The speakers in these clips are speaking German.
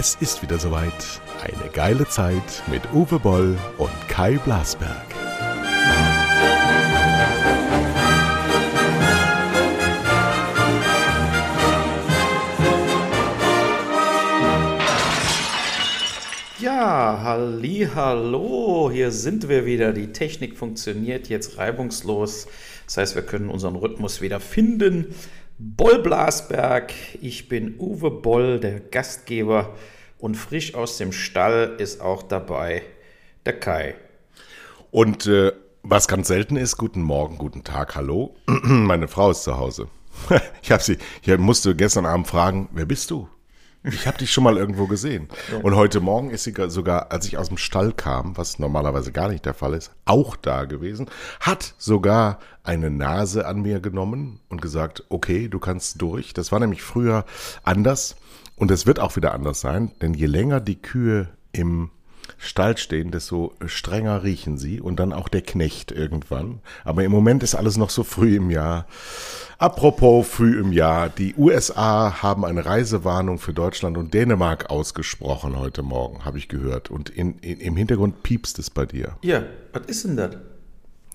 Es ist wieder soweit. Eine geile Zeit mit Uwe Boll und Kai Blasberg. Ja, halli, hallo, hier sind wir wieder. Die Technik funktioniert jetzt reibungslos. Das heißt, wir können unseren Rhythmus wieder finden. Boll Blasberg, ich bin Uwe Boll, der Gastgeber und frisch aus dem Stall ist auch dabei der Kai. Und äh, was ganz selten ist, guten Morgen, guten Tag, hallo. Meine Frau ist zu Hause. Ich habe sie, ich musste gestern Abend fragen, wer bist du? Ich habe dich schon mal irgendwo gesehen. Und heute Morgen ist sie sogar, als ich aus dem Stall kam, was normalerweise gar nicht der Fall ist, auch da gewesen, hat sogar eine Nase an mir genommen und gesagt, okay, du kannst durch. Das war nämlich früher anders und es wird auch wieder anders sein, denn je länger die Kühe im Stall stehen, desto strenger riechen sie und dann auch der Knecht irgendwann. Aber im Moment ist alles noch so früh im Jahr. Apropos früh im Jahr, die USA haben eine Reisewarnung für Deutschland und Dänemark ausgesprochen heute Morgen, habe ich gehört. Und in, in, im Hintergrund piepst es bei dir. Ja, was ist denn das?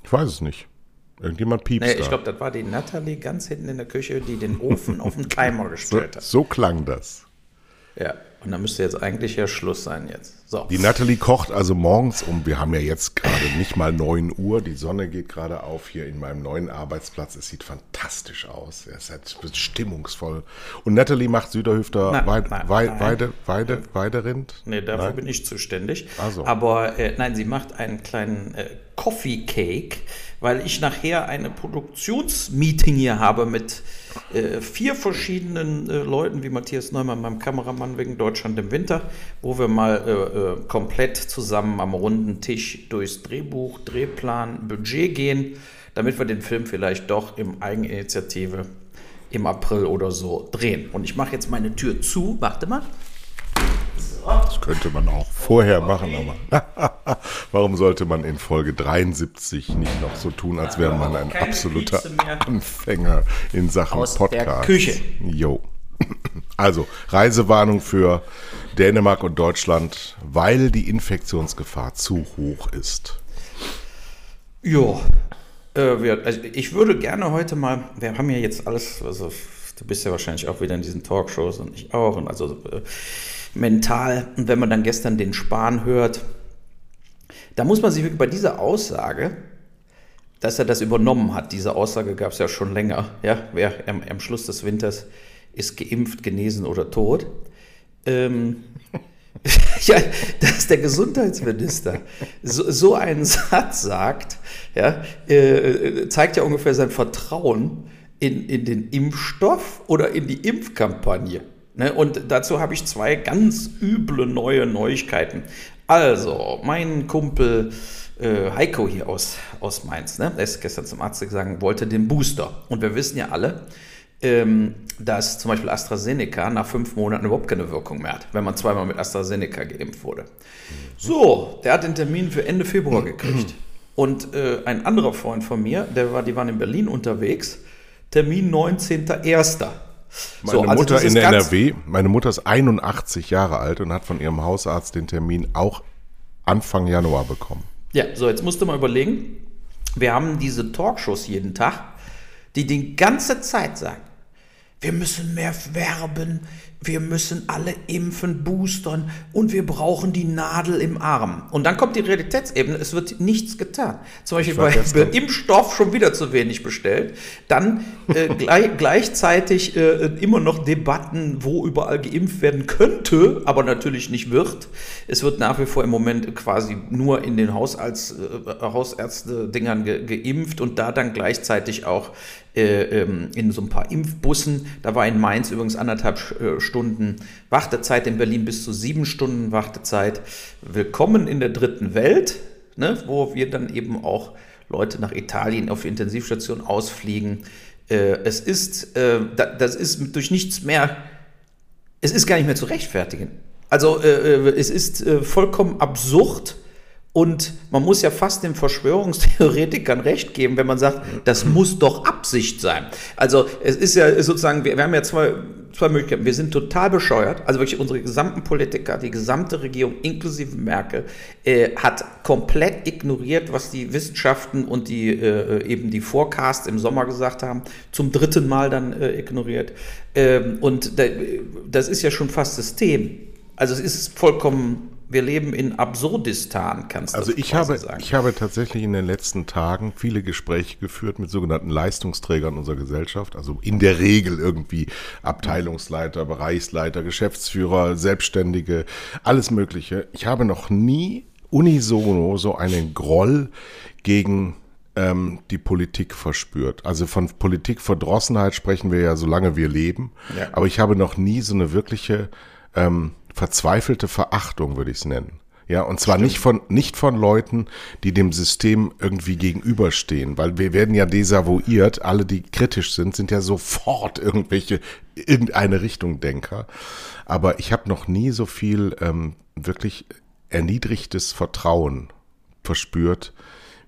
Ich weiß es nicht. Irgendjemand piepst da. ich glaube, das war die Natalie ganz hinten in der Küche, die den Ofen auf den Timer so, gestellt hat. so klang das. Ja, und da müsste jetzt eigentlich ja Schluss sein jetzt. So. Die Natalie kocht also morgens um, wir haben ja jetzt gerade nicht mal 9 Uhr, die Sonne geht gerade auf hier in meinem neuen Arbeitsplatz. Es sieht fantastisch aus, es ist stimmungsvoll. Und Natalie macht Süderhüfter Nein, Weid, nein, Weid, nein. Weide, Weide, Weiderind. Nee, dafür Nein? bin ich zuständig. Ach so. Aber äh, nein, sie macht einen kleinen äh, Coffee Cake, weil ich nachher eine Produktionsmeeting hier habe mit äh, vier verschiedenen äh, Leuten, wie Matthias Neumann, meinem Kameramann wegen Deutschland im Winter, wo wir mal äh, äh, komplett zusammen am runden Tisch durchs Drehbuch, Drehplan, Budget gehen, damit wir den Film vielleicht doch im Eigeninitiative im April oder so drehen. Und ich mache jetzt meine Tür zu. Warte mal. Das könnte man auch vorher machen, aber warum sollte man in Folge 73 nicht noch so tun, als wäre man ein absoluter. Anfänger in Sachen Aus der Podcast? Küche. Jo. Also, Reisewarnung für Dänemark und Deutschland, weil die Infektionsgefahr zu hoch ist. Ja, äh, also ich würde gerne heute mal, wir haben ja jetzt alles, also du bist ja wahrscheinlich auch wieder in diesen Talkshows und ich auch, und also äh, mental, und wenn man dann gestern den Spahn hört, da muss man sich wirklich bei dieser Aussage, dass er das übernommen hat, diese Aussage gab es ja schon länger, ja, wer am, am Schluss des Winters ist geimpft, genesen oder tot. Ähm, ja, dass der Gesundheitsminister so, so einen Satz sagt, ja, äh, zeigt ja ungefähr sein Vertrauen in, in den Impfstoff oder in die Impfkampagne. Ne? Und dazu habe ich zwei ganz üble neue Neuigkeiten. Also, mein Kumpel äh, Heiko hier aus, aus Mainz, ne? der ist gestern zum Arzt gegangen, wollte den Booster. Und wir wissen ja alle, ähm, dass zum Beispiel AstraZeneca nach fünf Monaten überhaupt keine Wirkung mehr hat, wenn man zweimal mit AstraZeneca geimpft wurde. So, der hat den Termin für Ende Februar gekriegt. Und äh, ein anderer Freund von mir, der war, die waren in Berlin unterwegs, Termin 19.01. Meine also Mutter in ganz- NRW, meine Mutter ist 81 Jahre alt und hat von ihrem Hausarzt den Termin auch Anfang Januar bekommen. Ja, so, jetzt musst du mal überlegen. Wir haben diese Talkshows jeden Tag, die die ganze Zeit sagen, wir müssen mehr werben, wir müssen alle impfen, boostern und wir brauchen die Nadel im Arm. Und dann kommt die Realitätsebene, es wird nichts getan. Zum Beispiel bei, Impfstoff schon wieder zu wenig bestellt. Dann äh, gleich, gleichzeitig äh, immer noch Debatten, wo überall geimpft werden könnte, aber natürlich nicht wird. Es wird nach wie vor im Moment quasi nur in den Hausarzt, äh, Hausärzte-Dingern ge geimpft und da dann gleichzeitig auch in so ein paar Impfbussen. Da war in Mainz übrigens anderthalb äh, Stunden Wartezeit, in Berlin bis zu sieben Stunden Wartezeit. Willkommen in der dritten Welt, ne, wo wir dann eben auch Leute nach Italien auf die Intensivstation ausfliegen. Äh, es ist, äh, da, das ist durch nichts mehr, es ist gar nicht mehr zu rechtfertigen. Also äh, äh, es ist äh, vollkommen absurd Und man muss ja fast den Verschwörungstheoretikern recht geben, wenn man sagt, das muss doch Absicht sein. Also es ist ja sozusagen, wir, wir haben ja zwei, zwei Möglichkeiten. Wir sind total bescheuert. Also wirklich unsere gesamten Politiker, die gesamte Regierung inklusive Merkel äh, hat komplett ignoriert, was die Wissenschaften und die äh, eben die Forecasts im Sommer gesagt haben. Zum dritten Mal dann äh, ignoriert. Ähm, und da, das ist ja schon fast System. Also es ist vollkommen wir leben in Absurdistan, kannst du Also ich habe, sagen. ich habe tatsächlich in den letzten Tagen viele Gespräche geführt mit sogenannten Leistungsträgern unserer Gesellschaft, also in der Regel irgendwie Abteilungsleiter, Bereichsleiter, Geschäftsführer, Selbstständige, alles Mögliche. Ich habe noch nie unisono so einen Groll gegen ähm, die Politik verspürt. Also von Politikverdrossenheit sprechen wir ja, solange wir leben. Ja. Aber ich habe noch nie so eine wirkliche ähm, verzweifelte Verachtung, würde ich es nennen. Ja, und zwar nicht von, nicht von Leuten, die dem System irgendwie gegenüberstehen, weil wir werden ja desavouiert, alle, die kritisch sind, sind ja sofort irgendwelche, irgendeine Richtung Denker. Aber ich habe noch nie so viel ähm, wirklich erniedrigtes Vertrauen verspürt,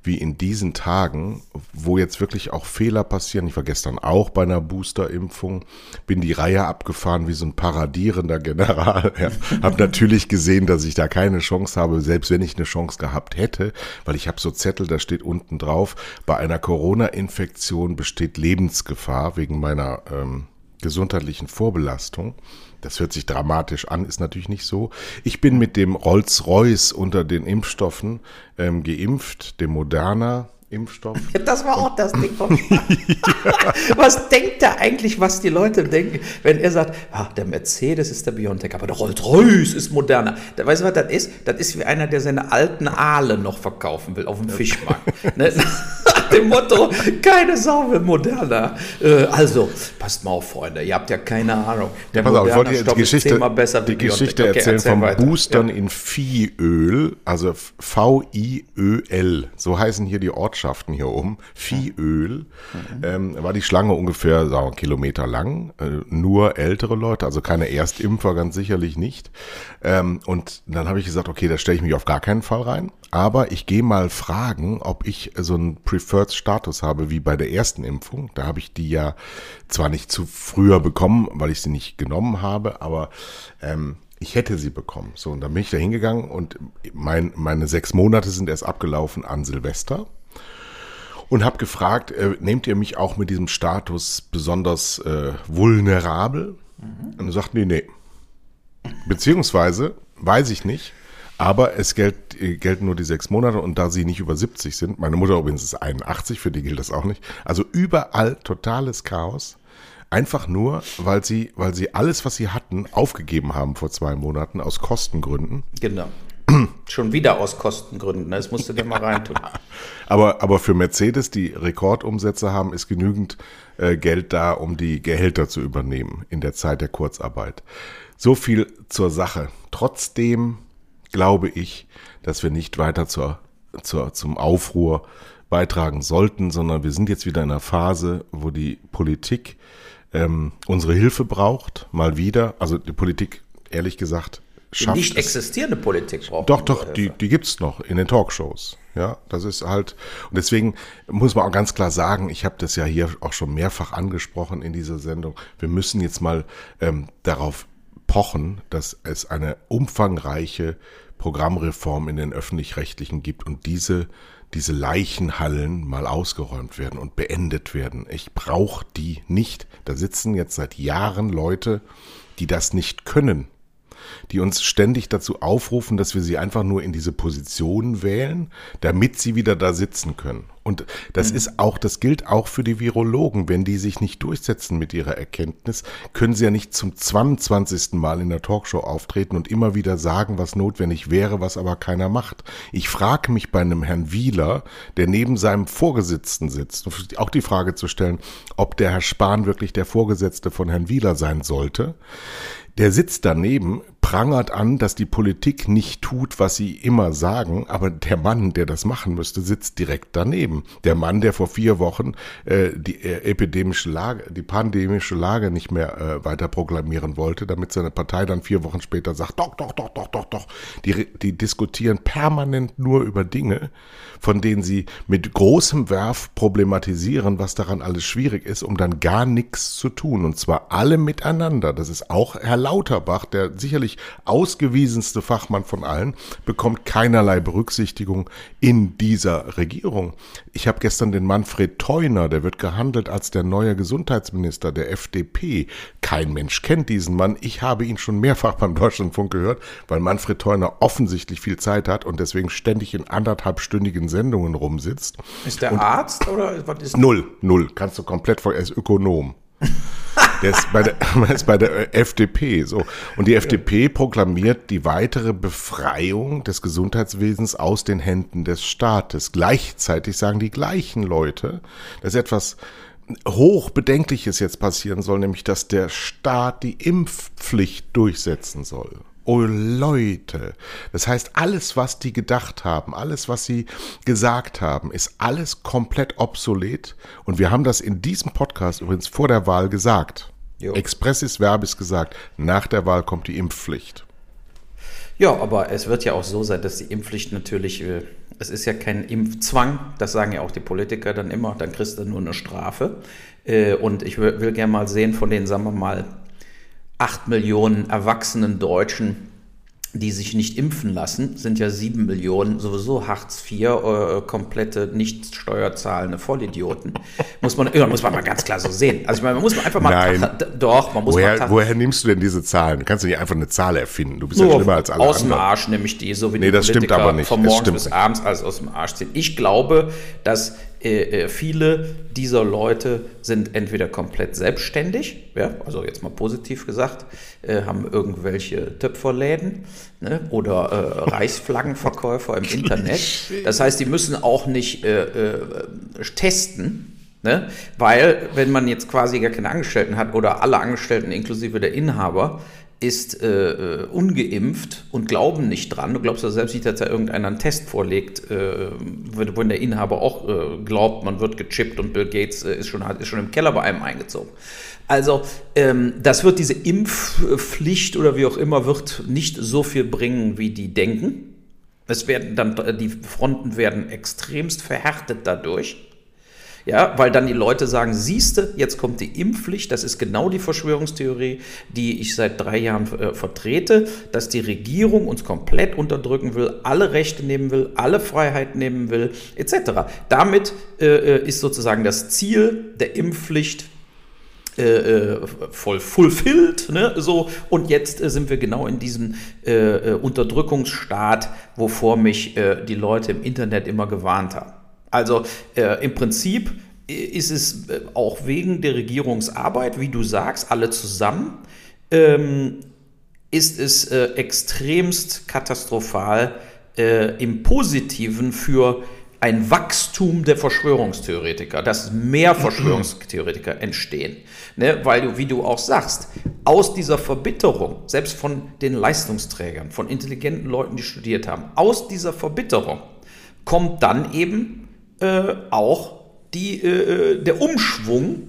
wie in diesen Tagen, wo jetzt wirklich auch Fehler passieren. Ich war gestern auch bei einer Boosterimpfung, bin die Reihe abgefahren wie so ein paradierender General. Ja, habe natürlich gesehen, dass ich da keine Chance habe, selbst wenn ich eine Chance gehabt hätte, weil ich habe so Zettel, da steht unten drauf, bei einer Corona-Infektion besteht Lebensgefahr wegen meiner ähm, gesundheitlichen Vorbelastung. Das hört sich dramatisch an, ist natürlich nicht so. Ich bin mit dem Rolls-Royce unter den Impfstoffen ähm, geimpft, dem Moderna. Impfstoff. Das war auch das Ding. was denkt er eigentlich, was die Leute denken, wenn er sagt, ah, der Mercedes ist der Biontech, aber der Rolls-Royce ist moderner. Da, weißt du, was das ist? Das ist wie einer, der seine alten Aale noch verkaufen will auf dem Fischmarkt. ne? Dem Motto, keine Sau will moderner. Äh, also, passt mal auf, Freunde, ihr habt ja keine Ahnung. Der ja, pass auf, ich wollte die Geschichte, besser die Geschichte okay, erzählen erzähl vom weiter. Boostern ja. in Viehöl, also V-I-Ö-L, so heißen hier die Ortschaften hier oben, Viehöl. Mhm. Ähm, war die Schlange ungefähr, sagen wir, Kilometer lang, äh, nur ältere Leute, also keine Erstimpfer, ganz sicherlich nicht. Ähm, und dann habe ich gesagt, okay, da stelle ich mich auf gar keinen Fall rein, aber ich gehe mal fragen, ob ich so einen Preferred Status habe wie bei der ersten Impfung. Da habe ich die ja zwar nicht zu früher bekommen, weil ich sie nicht genommen habe, aber ähm, ich hätte sie bekommen. So, und dann bin ich da hingegangen und mein, meine sechs Monate sind erst abgelaufen an Silvester und habe gefragt, äh, nehmt ihr mich auch mit diesem Status besonders äh, vulnerabel? Mhm. Und er sagt, nee, nee. Beziehungsweise, weiß ich nicht, aber es gilt, äh, gelten nur die sechs Monate und da sie nicht über 70 sind, meine Mutter übrigens ist 81, für die gilt das auch nicht. Also überall totales Chaos. Einfach nur, weil sie, weil sie alles, was sie hatten, aufgegeben haben vor zwei Monaten aus Kostengründen. Genau. Schon wieder aus Kostengründen, ne? das musst du dir mal reintun. aber, aber für Mercedes, die Rekordumsätze haben, ist genügend äh, Geld da, um die Gehälter zu übernehmen in der Zeit der Kurzarbeit. So viel zur Sache. Trotzdem glaube ich, dass wir nicht weiter zur, zur, zum Aufruhr beitragen sollten, sondern wir sind jetzt wieder in einer Phase, wo die Politik ähm, unsere Hilfe braucht, mal wieder. Also die Politik, ehrlich gesagt, schafft Die nicht existierende Politik braucht. Doch, doch, die, die gibt's noch in den Talkshows. Ja, das ist halt, und deswegen muss man auch ganz klar sagen, ich habe das ja hier auch schon mehrfach angesprochen in dieser Sendung, wir müssen jetzt mal ähm, darauf pochen, dass es eine umfangreiche Programmreform in den öffentlich-rechtlichen gibt und diese, diese Leichenhallen mal ausgeräumt werden und beendet werden. Ich brauche die nicht. Da sitzen jetzt seit Jahren Leute, die das nicht können die uns ständig dazu aufrufen, dass wir sie einfach nur in diese Position wählen, damit sie wieder da sitzen können. Und das mhm. ist auch, das gilt auch für die Virologen. Wenn die sich nicht durchsetzen mit ihrer Erkenntnis, können sie ja nicht zum 22. Mal in der Talkshow auftreten und immer wieder sagen, was notwendig wäre, was aber keiner macht. Ich frage mich bei einem Herrn Wieler, der neben seinem Vorgesetzten sitzt, auch die Frage zu stellen, ob der Herr Spahn wirklich der Vorgesetzte von Herrn Wieler sein sollte. Der sitzt daneben, prangert an, dass die Politik nicht tut, was sie immer sagen, aber der Mann, der das machen müsste, sitzt direkt daneben. Der Mann, der vor vier Wochen äh, die äh, epidemische Lage, die pandemische Lage nicht mehr äh, weiter proklamieren wollte, damit seine Partei dann vier Wochen später sagt, doch, doch, doch, doch, doch, doch. Die, die diskutieren permanent nur über Dinge, von denen sie mit großem Werf problematisieren, was daran alles schwierig ist, um dann gar nichts zu tun. Und zwar alle miteinander. Das ist auch Herr Lauterbach, der sicherlich ausgewiesenste Fachmann von allen, bekommt keinerlei Berücksichtigung in dieser Regierung. Ich habe gestern den Manfred Theuner, der wird gehandelt als der neue Gesundheitsminister der FDP. Kein Mensch kennt diesen Mann. Ich habe ihn schon mehrfach beim Deutschlandfunk gehört, weil Manfred Theuner offensichtlich viel Zeit hat und deswegen ständig in anderthalbstündigen Sendungen rumsitzt. Ist der und Arzt oder was ist Null, null. Kannst du komplett er ist Ökonom. Der ist bei der, ist bei der FDP so. Und die FDP proklamiert die weitere Befreiung des Gesundheitswesens aus den Händen des Staates. Gleichzeitig sagen die gleichen Leute, dass etwas Hochbedenkliches jetzt passieren soll, nämlich dass der Staat die Impfpflicht durchsetzen soll. Oh Leute, das heißt, alles, was die gedacht haben, alles, was sie gesagt haben, ist alles komplett obsolet. Und wir haben das in diesem Podcast übrigens vor der Wahl gesagt. Jo. Expressis verbis gesagt, nach der Wahl kommt die Impfpflicht. Ja, aber es wird ja auch so sein, dass die Impfpflicht natürlich, äh, es ist ja kein Impfzwang, das sagen ja auch die Politiker dann immer, dann kriegst du nur eine Strafe. Äh, und ich will, will gerne mal sehen von den, sagen wir mal, 8 Millionen erwachsenen Deutschen, die sich nicht impfen lassen, sind ja 7 Millionen sowieso Hartz IV, äh, komplette nicht steuerzahlende Vollidioten. muss man, ja, muss man mal ganz klar so sehen. Also ich meine, man muss einfach mal, Nein. doch, man muss woher, mal. Woher nimmst du denn diese Zahlen? Kannst du nicht einfach eine Zahl erfinden? Du bist ja schlimmer als alle Aus anderen. dem Arsch nehme ich die, so wie nee, die das Politiker stimmt aber nicht. von morgens bis abends alles aus dem Arsch ziehen. Ich glaube, dass viele dieser Leute sind entweder komplett selbstständig, ja, also jetzt mal positiv gesagt, äh, haben irgendwelche Töpferläden ne, oder äh, Reichsflaggenverkäufer im Internet. Das heißt, die müssen auch nicht äh, äh, testen. Ne? Weil, wenn man jetzt quasi gar keine Angestellten hat oder alle Angestellten inklusive der Inhaber, ist äh, äh, ungeimpft und glauben nicht dran. Du glaubst ja selbst nicht, dass da irgendeiner einen Test vorlegt, äh, wenn der Inhaber auch äh, glaubt, man wird gechippt und Bill Gates äh, ist, schon, ist schon im Keller bei einem eingezogen. Also ähm, das wird diese Impfpflicht oder wie auch immer wird nicht so viel bringen, wie die denken. Es werden dann die Fronten werden extremst verhärtet dadurch. Ja, weil dann die Leute sagen, siehste, jetzt kommt die Impfpflicht, das ist genau die Verschwörungstheorie, die ich seit drei Jahren äh, vertrete, dass die Regierung uns komplett unterdrücken will, alle Rechte nehmen will, alle Freiheiten nehmen will, etc. Damit äh, äh, ist sozusagen das Ziel der Impfpflicht äh, äh voll fulfilled, ne? so und jetzt äh, sind wir genau in diesem äh, Unterdrückungsstaat, wovor mich die Leute im Internet immer gewarnt haben. Also äh, im Prinzip ist es äh, auch wegen der Regierungsarbeit, wie du sagst, alle zusammen, ähm, ist es äh, extremst katastrophal äh, im Positiven für ein Wachstum der Verschwörungstheoretiker, dass mehr Verschwörungstheoretiker entstehen. Ne? Weil du, wie du auch sagst, aus dieser Verbitterung, selbst von den Leistungsträgern, von intelligenten Leuten, die studiert haben, aus dieser Verbitterung kommt dann eben äh, auch die, äh, der Umschwung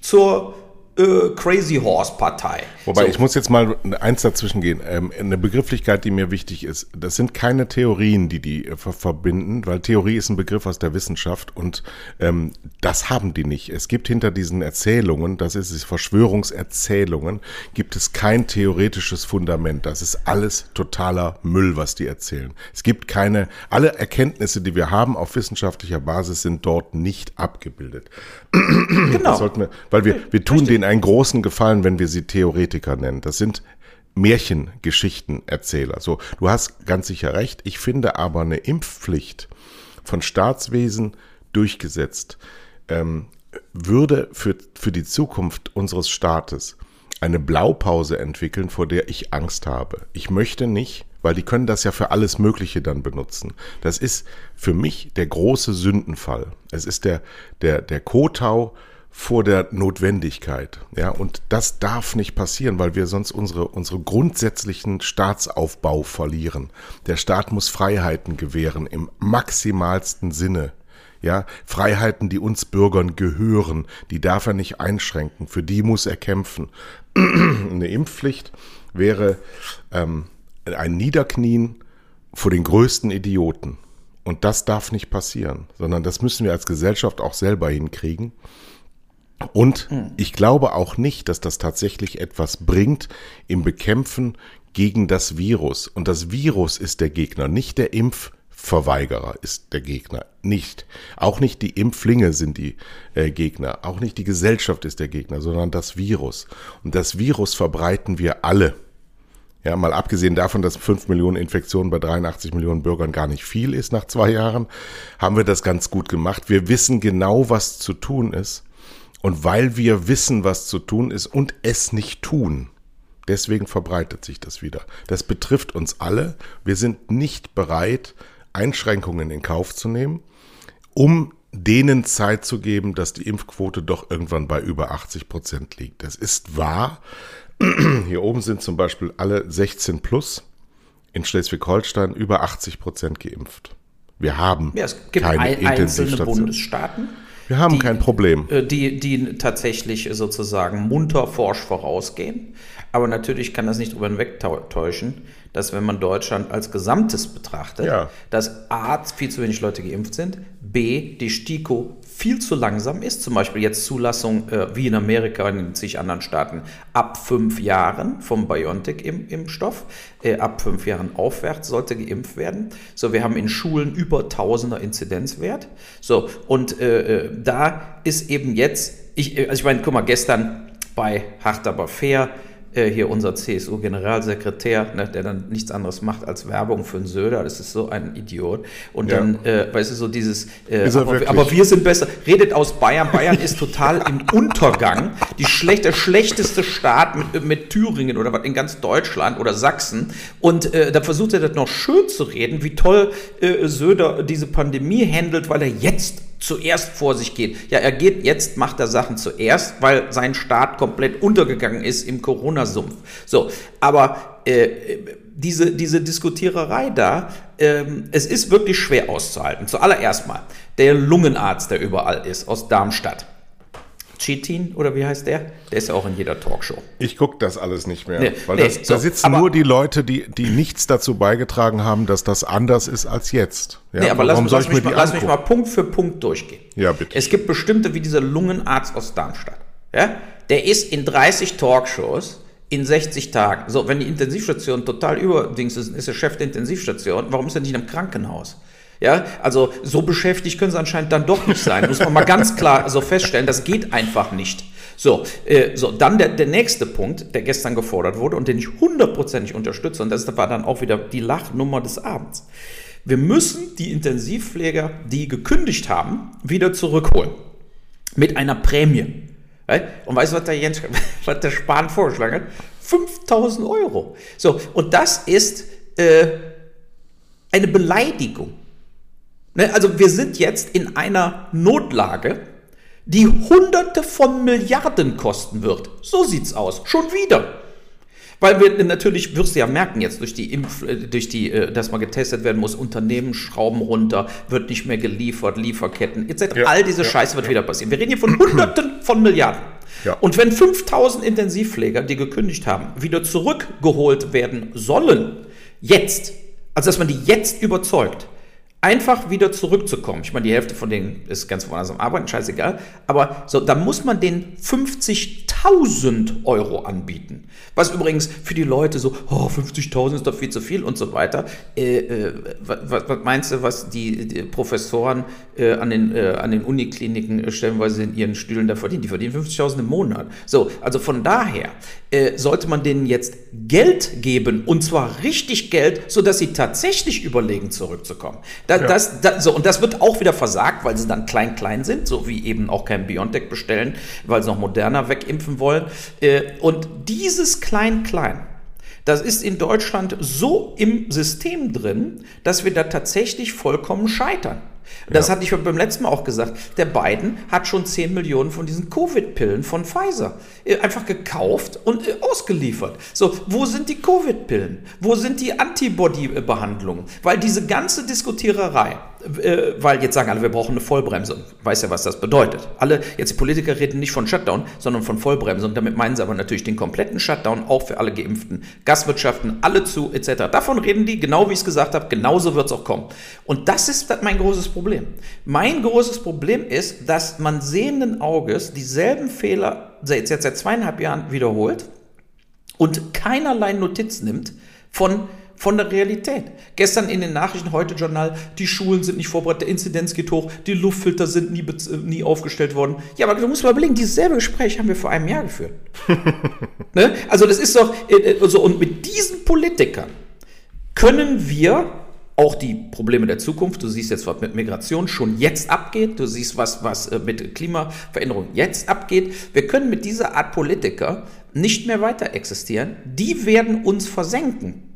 zur äh, Crazy Horse Partei. Wobei, so. ich muss jetzt mal eins dazwischen gehen. Ähm, eine Begrifflichkeit, die mir wichtig ist. Das sind keine Theorien, die die äh, verbinden, weil Theorie ist ein Begriff aus der Wissenschaft und ähm, das haben die nicht. Es gibt hinter diesen Erzählungen, das ist es, Verschwörungserzählungen, gibt es kein theoretisches Fundament. Das ist alles totaler Müll, was die erzählen. Es gibt keine, alle Erkenntnisse, die wir haben auf wissenschaftlicher Basis, sind dort nicht abgebildet. Genau. Wir, weil wir, wir tun Richtig. denen einen großen Gefallen, wenn wir sie Theoretiker nennen. Das sind Märchengeschichtenerzähler. So, du hast ganz sicher recht. Ich finde aber eine Impfpflicht von Staatswesen durchgesetzt ähm, würde für, für die Zukunft unseres Staates eine Blaupause entwickeln, vor der ich Angst habe. Ich möchte nicht, weil die können das ja für alles Mögliche dann benutzen. Das ist für mich der große Sündenfall. Es ist der, der, der Kotau vor der Notwendigkeit. Ja, und das darf nicht passieren, weil wir sonst unsere, unsere grundsätzlichen Staatsaufbau verlieren. Der Staat muss Freiheiten gewähren im maximalsten Sinne. Ja, Freiheiten, die uns Bürgern gehören, die darf er nicht einschränken, für die muss er kämpfen. Eine Impfpflicht wäre ähm, ein Niederknien vor den größten Idioten. Und das darf nicht passieren, sondern das müssen wir als Gesellschaft auch selber hinkriegen. Und ich glaube auch nicht, dass das tatsächlich etwas bringt im Bekämpfen gegen das Virus. Und das Virus ist der Gegner, nicht der Impfverweigerer ist der Gegner. Nicht. Auch nicht die Impflinge sind die äh, Gegner. Auch nicht die Gesellschaft ist der Gegner, sondern das Virus. Und das Virus verbreiten wir alle. Ja, mal abgesehen davon, dass 5 Millionen Infektionen bei 83 Millionen Bürgern gar nicht viel ist nach zwei Jahren, haben wir das ganz gut gemacht. Wir wissen genau, was zu tun ist. Und weil wir wissen, was zu tun ist und es nicht tun, deswegen verbreitet sich das wieder. Das betrifft uns alle. Wir sind nicht bereit, Einschränkungen in Kauf zu nehmen, um denen Zeit zu geben, dass die Impfquote doch irgendwann bei über 80 Prozent liegt. Das ist wahr. Hier oben sind zum Beispiel alle 16 plus in Schleswig-Holstein über 80 Prozent geimpft. Wir haben Ja, es gibt keine ein, einzelne Intensivstation. Bundesstaaten, Wir haben die- kein Problem. äh, die, die tatsächlich sozusagen munter forsch vorausgehen. Aber natürlich kann das nicht darüber hinwegtäuschen, dass wenn man Deutschland als Gesamtes betrachtet, Ja. dass A, viel zu wenig Leute geimpft sind, B, die STIKO viel zu langsam ist, zum Beispiel jetzt Zulassung äh, wie in Amerika und in zig anderen Staaten ab fünf Jahren vom BioNTech-Impfstoff, äh, ab fünf Jahren aufwärts sollte geimpft werden. So, wir haben in Schulen über Tausender Inzidenzwert. So, und äh, äh, da ist eben jetzt, ich, äh, also ich meine, guck mal, gestern bei Hart aber fair, äh, hier unser CSU-Generalsekretär, ne, der dann nichts anderes macht als Werbung für einen Söder, das ist so ein Idiot. Und Ja. dann, äh, weißt du, so dieses, äh, er aber, aber wir sind besser, redet aus Bayern, Bayern ist total im Untergang, die schlecht, der schlechteste Staat mit, mit Thüringen oder was in ganz Deutschland oder Sachsen. Und äh, da versucht er das noch schön zu reden, wie toll äh, Söder diese Pandemie handelt, weil er jetzt zuerst vor sich geht. Ja, er geht jetzt, macht er Sachen zuerst, weil sein Staat komplett untergegangen ist im Corona-Sumpf. So, aber äh, diese, diese Diskutiererei da, ähm, es ist wirklich schwer auszuhalten. Zuallererst mal, der Lungenarzt, der überall ist, aus Darmstadt. Chitin oder wie heißt der? Der ist ja auch in jeder Talkshow. Ich gucke das alles nicht mehr, Nee, weil nee, das, so, da sitzen nur die Leute, die, die nichts dazu beigetragen haben, dass das anders ist als jetzt. Ja, nee, aber lass, lass, ich mich mal, lass mich mal? Punkt für Punkt durchgehen. Ja, bitte. Es gibt bestimmte, wie dieser Lungenarzt aus Darmstadt. Ja? Der ist in 30 Talkshows in 60 Tagen. So, wenn die Intensivstation total überdings ist, ist der Chef der Intensivstation, warum ist er nicht im Krankenhaus? Ja, also so beschäftigt können sie anscheinend dann doch nicht sein. Muss man mal ganz klar so feststellen, das geht einfach nicht. So, äh, so dann der, der nächste Punkt, der gestern gefordert wurde und den ich hundertprozentig unterstütze, und das war dann auch wieder die Lachnummer des Abends. Wir müssen die Intensivpfleger, die gekündigt haben, wieder zurückholen. Mit einer Prämie. Right? Und weißt du, was der, Jens, was der Spahn vorgeschlagen hat? 5000 Euro. So, und das ist äh, eine Beleidigung. Ne? Also wir sind jetzt in einer Notlage, die Hunderte von Milliarden kosten wird. So sieht's aus. Schon wieder. Weil wir natürlich, wirst du ja merken jetzt durch die Impf, äh, durch die, äh, dass man getestet werden muss, Unternehmen schrauben runter, wird nicht mehr geliefert, Lieferketten etc. Ja, All diese ja, Scheiße wird wieder passieren. Wir reden hier von Hunderten von Milliarden. Ja. Und wenn 5000 Intensivpfleger, die gekündigt haben, wieder zurückgeholt werden sollen, jetzt, also dass man die jetzt überzeugt, einfach wieder zurückzukommen. Ich meine, die Hälfte von denen ist ganz woanders am Arbeiten, scheißegal. Aber so, da muss man den 50.000 Euro anbieten. Was übrigens für die Leute so, oh, 50.000 ist doch viel zu viel und so weiter. Äh, äh, was, was meinst du, was die, die Professoren äh, an, den, äh, an den Unikliniken äh, stellenweise in ihren Stühlen da verdienen? Die verdienen 50.000 im Monat. So, also von daher äh, sollte man denen jetzt Geld geben und zwar richtig Geld, sodass sie tatsächlich überlegen, zurückzukommen. Da, Ja. das, da, so, und das wird auch wieder versagt, weil sie dann klein, klein sind, so wie eben auch kein Biontech bestellen, weil sie noch moderner wegimpfen wollen. Äh, und dieses klein, klein, das ist in Deutschland so im System drin, dass wir da tatsächlich vollkommen scheitern. Das hatte ich beim letzten Mal auch gesagt. Der Biden hat schon 10 Millionen von diesen Covid-Pillen von Pfizer äh, einfach gekauft und äh, ausgeliefert. So, wo sind die Covid-Pillen? Wo sind die Antibody-Behandlungen? Weil diese ganze Diskutiererei, äh, weil jetzt sagen alle, wir brauchen eine Vollbremsung. Weiß ja, was das bedeutet. Alle, jetzt die Politiker reden nicht von Shutdown, sondern von Vollbremsung. Damit meinen sie aber natürlich den kompletten Shutdown, auch für alle Geimpften, Gastwirtschaften, alle zu, etc. Davon reden die, genau wie ich es gesagt habe, genauso wird es auch kommen. Und das ist mein großes Problem. Mein großes Problem ist, dass man sehenden Auges dieselben Fehler jetzt, jetzt seit zweieinhalb Jahren wiederholt und keinerlei Notiz nimmt von von der Realität. Gestern in den Nachrichten, heute Journal, die Schulen sind nicht vorbereitet, der Inzidenz geht hoch, die Luftfilter sind nie, nie aufgestellt worden. Ja, aber du musst mal überlegen, dieses selbe Gespräch haben wir vor einem Jahr geführt. ne? Also das ist doch, also, und mit diesen Politikern können wir auch die Probleme der Zukunft, du siehst jetzt, was mit Migration schon jetzt abgeht, du siehst, was, was äh, mit Klimaveränderung jetzt abgeht. Wir können mit dieser Art Politiker nicht mehr weiter existieren. Die werden uns versenken.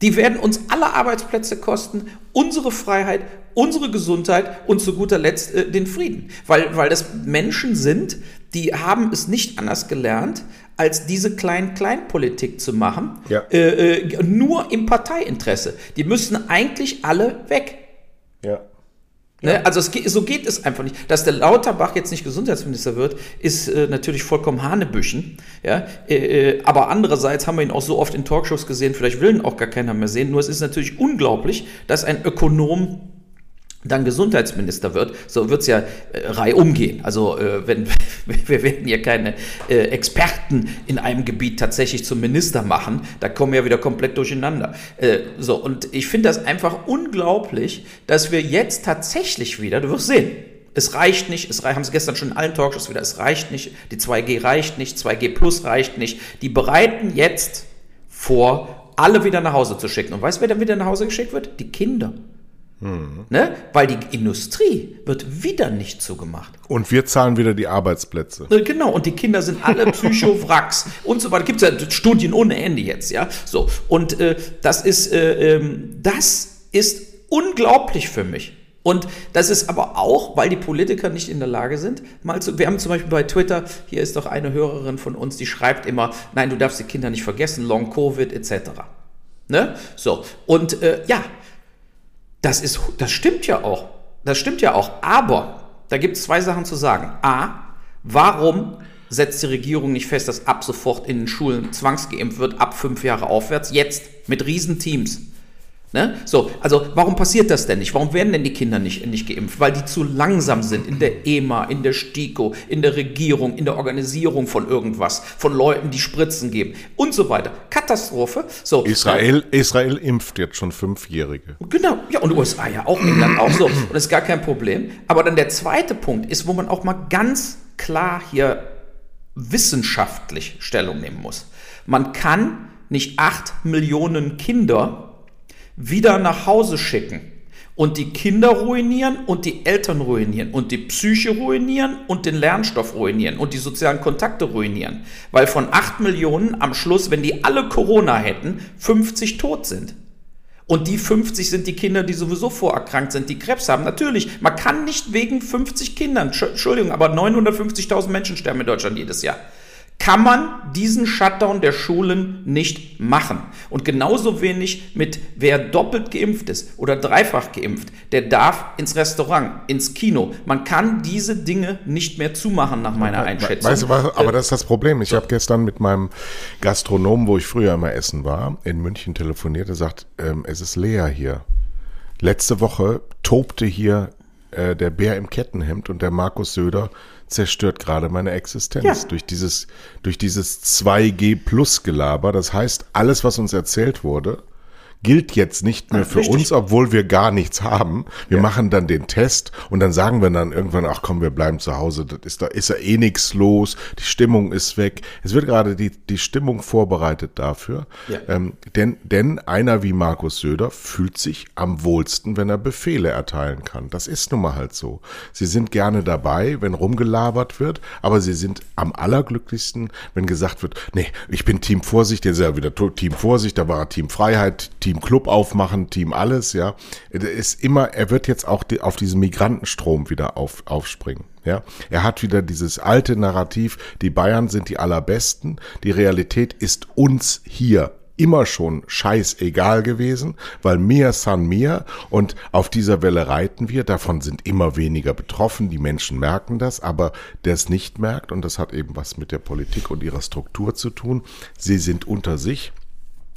Die werden uns alle Arbeitsplätze kosten, unsere Freiheit, unsere Gesundheit und zu guter Letzt äh, den Frieden. Weil, weil das Menschen sind, die haben es nicht anders gelernt, als diese Klein-Klein-Politik zu machen, ja. äh, äh, nur im Parteiinteresse. Die müssen eigentlich alle weg. Ja. Ne? Also es, so geht es einfach nicht. Dass der Lauterbach jetzt nicht Gesundheitsminister wird, ist äh, natürlich vollkommen Hanebüchen. Ja? Äh, äh, aber andererseits haben wir ihn auch so oft in Talkshows gesehen, vielleicht will ihn auch gar keiner mehr sehen. Nur es ist natürlich unglaublich, dass ein Ökonom dann Gesundheitsminister wird, so wird es ja äh, reihum gehen. Also äh, wenn wir werden ja keine äh, Experten in einem Gebiet tatsächlich zum Minister machen, da kommen wir ja wieder komplett durcheinander. Äh, so und ich finde das einfach unglaublich, dass wir jetzt tatsächlich wieder, du wirst sehen, es reicht nicht, es haben sie gestern schon in allen Talkshows wieder, es reicht nicht, die 2G reicht nicht, 2G Plus reicht nicht. Die bereiten jetzt vor, alle wieder nach Hause zu schicken. Und weißt du, wer dann wieder nach Hause geschickt wird? Die Kinder. Mhm. Ne? Weil die Industrie wird wieder nicht zugemacht. Und wir zahlen wieder die Arbeitsplätze. Äh, genau, und die Kinder sind alle Psychowracks und so weiter. Gibt es ja Studien ohne Ende jetzt, ja. So, und äh, das ist, äh, ähm, das ist unglaublich für mich. Und das ist aber auch, weil die Politiker nicht in der Lage sind, mal zu, wir haben zum Beispiel bei Twitter, hier ist doch eine Hörerin von uns, die schreibt immer, nein, du darfst die Kinder nicht vergessen, Long Covid etc. Ne? So, und äh, ja, das, ist, das stimmt ja auch. Das stimmt ja auch. Aber da gibt es zwei Sachen zu sagen. A, warum setzt die Regierung nicht fest, dass ab sofort in den Schulen zwangsgeimpft wird, ab fünf Jahre aufwärts, jetzt mit Riesenteams? Ne? So, also warum passiert das denn nicht? Warum werden denn die Kinder nicht, nicht geimpft? Weil die zu langsam sind in der EMA, in der STIKO, in der Regierung, in der Organisierung von irgendwas, von Leuten, die Spritzen geben und so weiter. Katastrophe. So, Israel, äh, Israel impft jetzt schon Fünfjährige. Genau, ja, und USA ja auch, England auch so. Und das ist gar kein Problem. Aber dann der zweite Punkt ist, wo man auch mal ganz klar hier wissenschaftlich Stellung nehmen muss. Man kann nicht acht Millionen Kinder wieder nach Hause schicken und die Kinder ruinieren und die Eltern ruinieren und die Psyche ruinieren und den Lernstoff ruinieren und die sozialen Kontakte ruinieren. Weil von 8 Millionen am Schluss, wenn die alle Corona hätten, 50 tot sind. Und die 50 sind die Kinder, die sowieso vorerkrankt sind, die Krebs haben. Natürlich, man kann nicht wegen 50 Kindern, Entschuldigung, aber 950.000 Menschen sterben in Deutschland jedes Jahr kann man diesen Shutdown der Schulen nicht machen. Und genauso wenig mit wer doppelt geimpft ist oder dreifach geimpft, der darf ins Restaurant, ins Kino. Man kann diese Dinge nicht mehr zumachen, nach meiner Einschätzung. Weißt du was, aber das ist das Problem. Ich habe gestern mit meinem Gastronomen, wo ich früher immer essen war, in München telefoniert. Er sagt, ähm, es ist leer hier. Letzte Woche tobte hier äh, der Bär im Kettenhemd und der Markus Söder zerstört gerade meine Existenz ja. durch dieses, durch dieses 2G Plus Gelaber. Das heißt, alles, was uns erzählt wurde, gilt jetzt nicht mehr für Richtig. uns, obwohl wir gar nichts haben. Wir ja. machen dann den Test und dann sagen wir dann irgendwann, ach komm, wir bleiben zu Hause, das ist da ist ja eh nichts los, die Stimmung ist weg. Es wird gerade die, die Stimmung vorbereitet dafür. Ja. Ähm, denn, denn einer wie Markus Söder fühlt sich am wohlsten, wenn er Befehle erteilen kann. Das ist nun mal halt so. Sie sind gerne dabei, wenn rumgelabert wird, aber sie sind am allerglücklichsten, wenn gesagt wird, nee, ich bin Team Vorsicht, jetzt ist er wieder Team Vorsicht, da war er Team Freiheit, Team Team Club aufmachen, Team alles, ja. Er ist immer, er wird jetzt auch die, auf diesen Migrantenstrom wieder auf, aufspringen. Ja, er hat wieder dieses alte Narrativ, die Bayern sind die allerbesten, die Realität ist uns hier immer schon scheißegal gewesen, weil mir san mir und auf dieser Welle reiten wir. Davon sind immer weniger betroffen. Die Menschen merken das, aber der es nicht merkt, und das hat eben was mit der Politik und ihrer Struktur zu tun, sie sind unter sich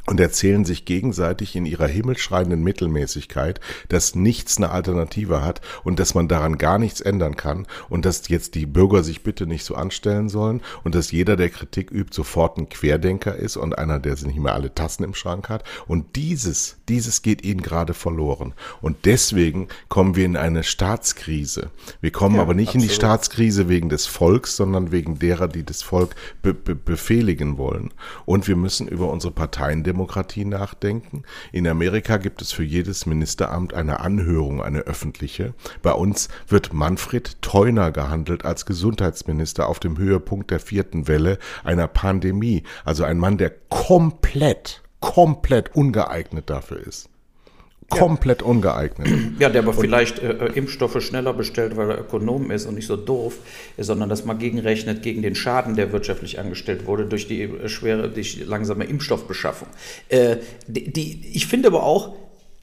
und erzählen sich gegenseitig in ihrer himmelschreienden Mittelmäßigkeit, dass nichts eine Alternative hat und dass man daran gar nichts ändern kann und dass jetzt die Bürger sich bitte nicht so anstellen sollen und dass jeder, der Kritik übt, sofort ein Querdenker ist und einer, der nicht mehr alle Tassen im Schrank hat. Und dieses, dieses geht ihnen gerade verloren. Und deswegen kommen wir in eine Staatskrise. Wir kommen ja, aber nicht absolut. in die Staatskrise wegen des Volks, sondern wegen derer, die das Volk be be befehligen wollen. Und wir müssen über unsere Parteien Demokratie nachdenken. In Amerika gibt es für jedes Ministeramt eine Anhörung, eine öffentliche. Bei uns wird Manfred Theuner gehandelt als Gesundheitsminister auf dem Höhepunkt der vierten Welle einer Pandemie. Also ein Mann, der komplett, komplett ungeeignet dafür ist komplett ja. ungeeignet. Ja, der aber und vielleicht äh, äh, Impfstoffe schneller bestellt, weil er Ökonom ist und nicht so doof, sondern das mal gegenrechnet gegen den Schaden, der wirtschaftlich angestellt wurde durch die äh, schwere, durch langsame Impfstoffbeschaffung. Äh, die, die, ich finde aber auch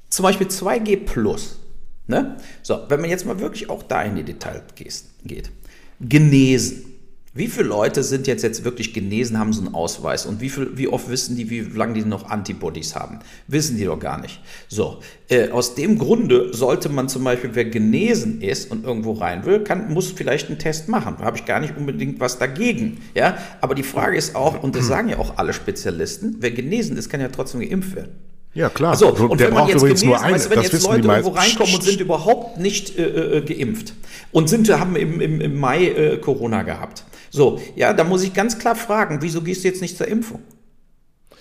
zum Beispiel 2G Plus. Ne? So, wenn man jetzt mal wirklich auch da in die Details geht. Genesen. Wie viele Leute sind jetzt, jetzt wirklich genesen, haben so einen Ausweis? Und wie, viel, wie oft wissen die, wie lange die noch Antibodies haben? Wissen die doch gar nicht. So, äh, aus dem Grunde sollte man zum Beispiel, wer genesen ist und irgendwo rein will, kann, muss vielleicht einen Test machen. Da habe ich gar nicht unbedingt was dagegen. Ja? Aber die Frage ist auch, und das sagen ja auch alle Spezialisten, wer genesen ist, kann ja trotzdem geimpft werden. Ja, klar. So, und der wenn man jetzt genesen, nur eine, weißt, wenn jetzt Leute irgendwo reinkommen und sind überhaupt nicht äh, äh, geimpft und sind, haben im, im, im Mai äh, Corona gehabt, so, ja, da muss ich ganz klar fragen, wieso gehst du jetzt nicht zur Impfung?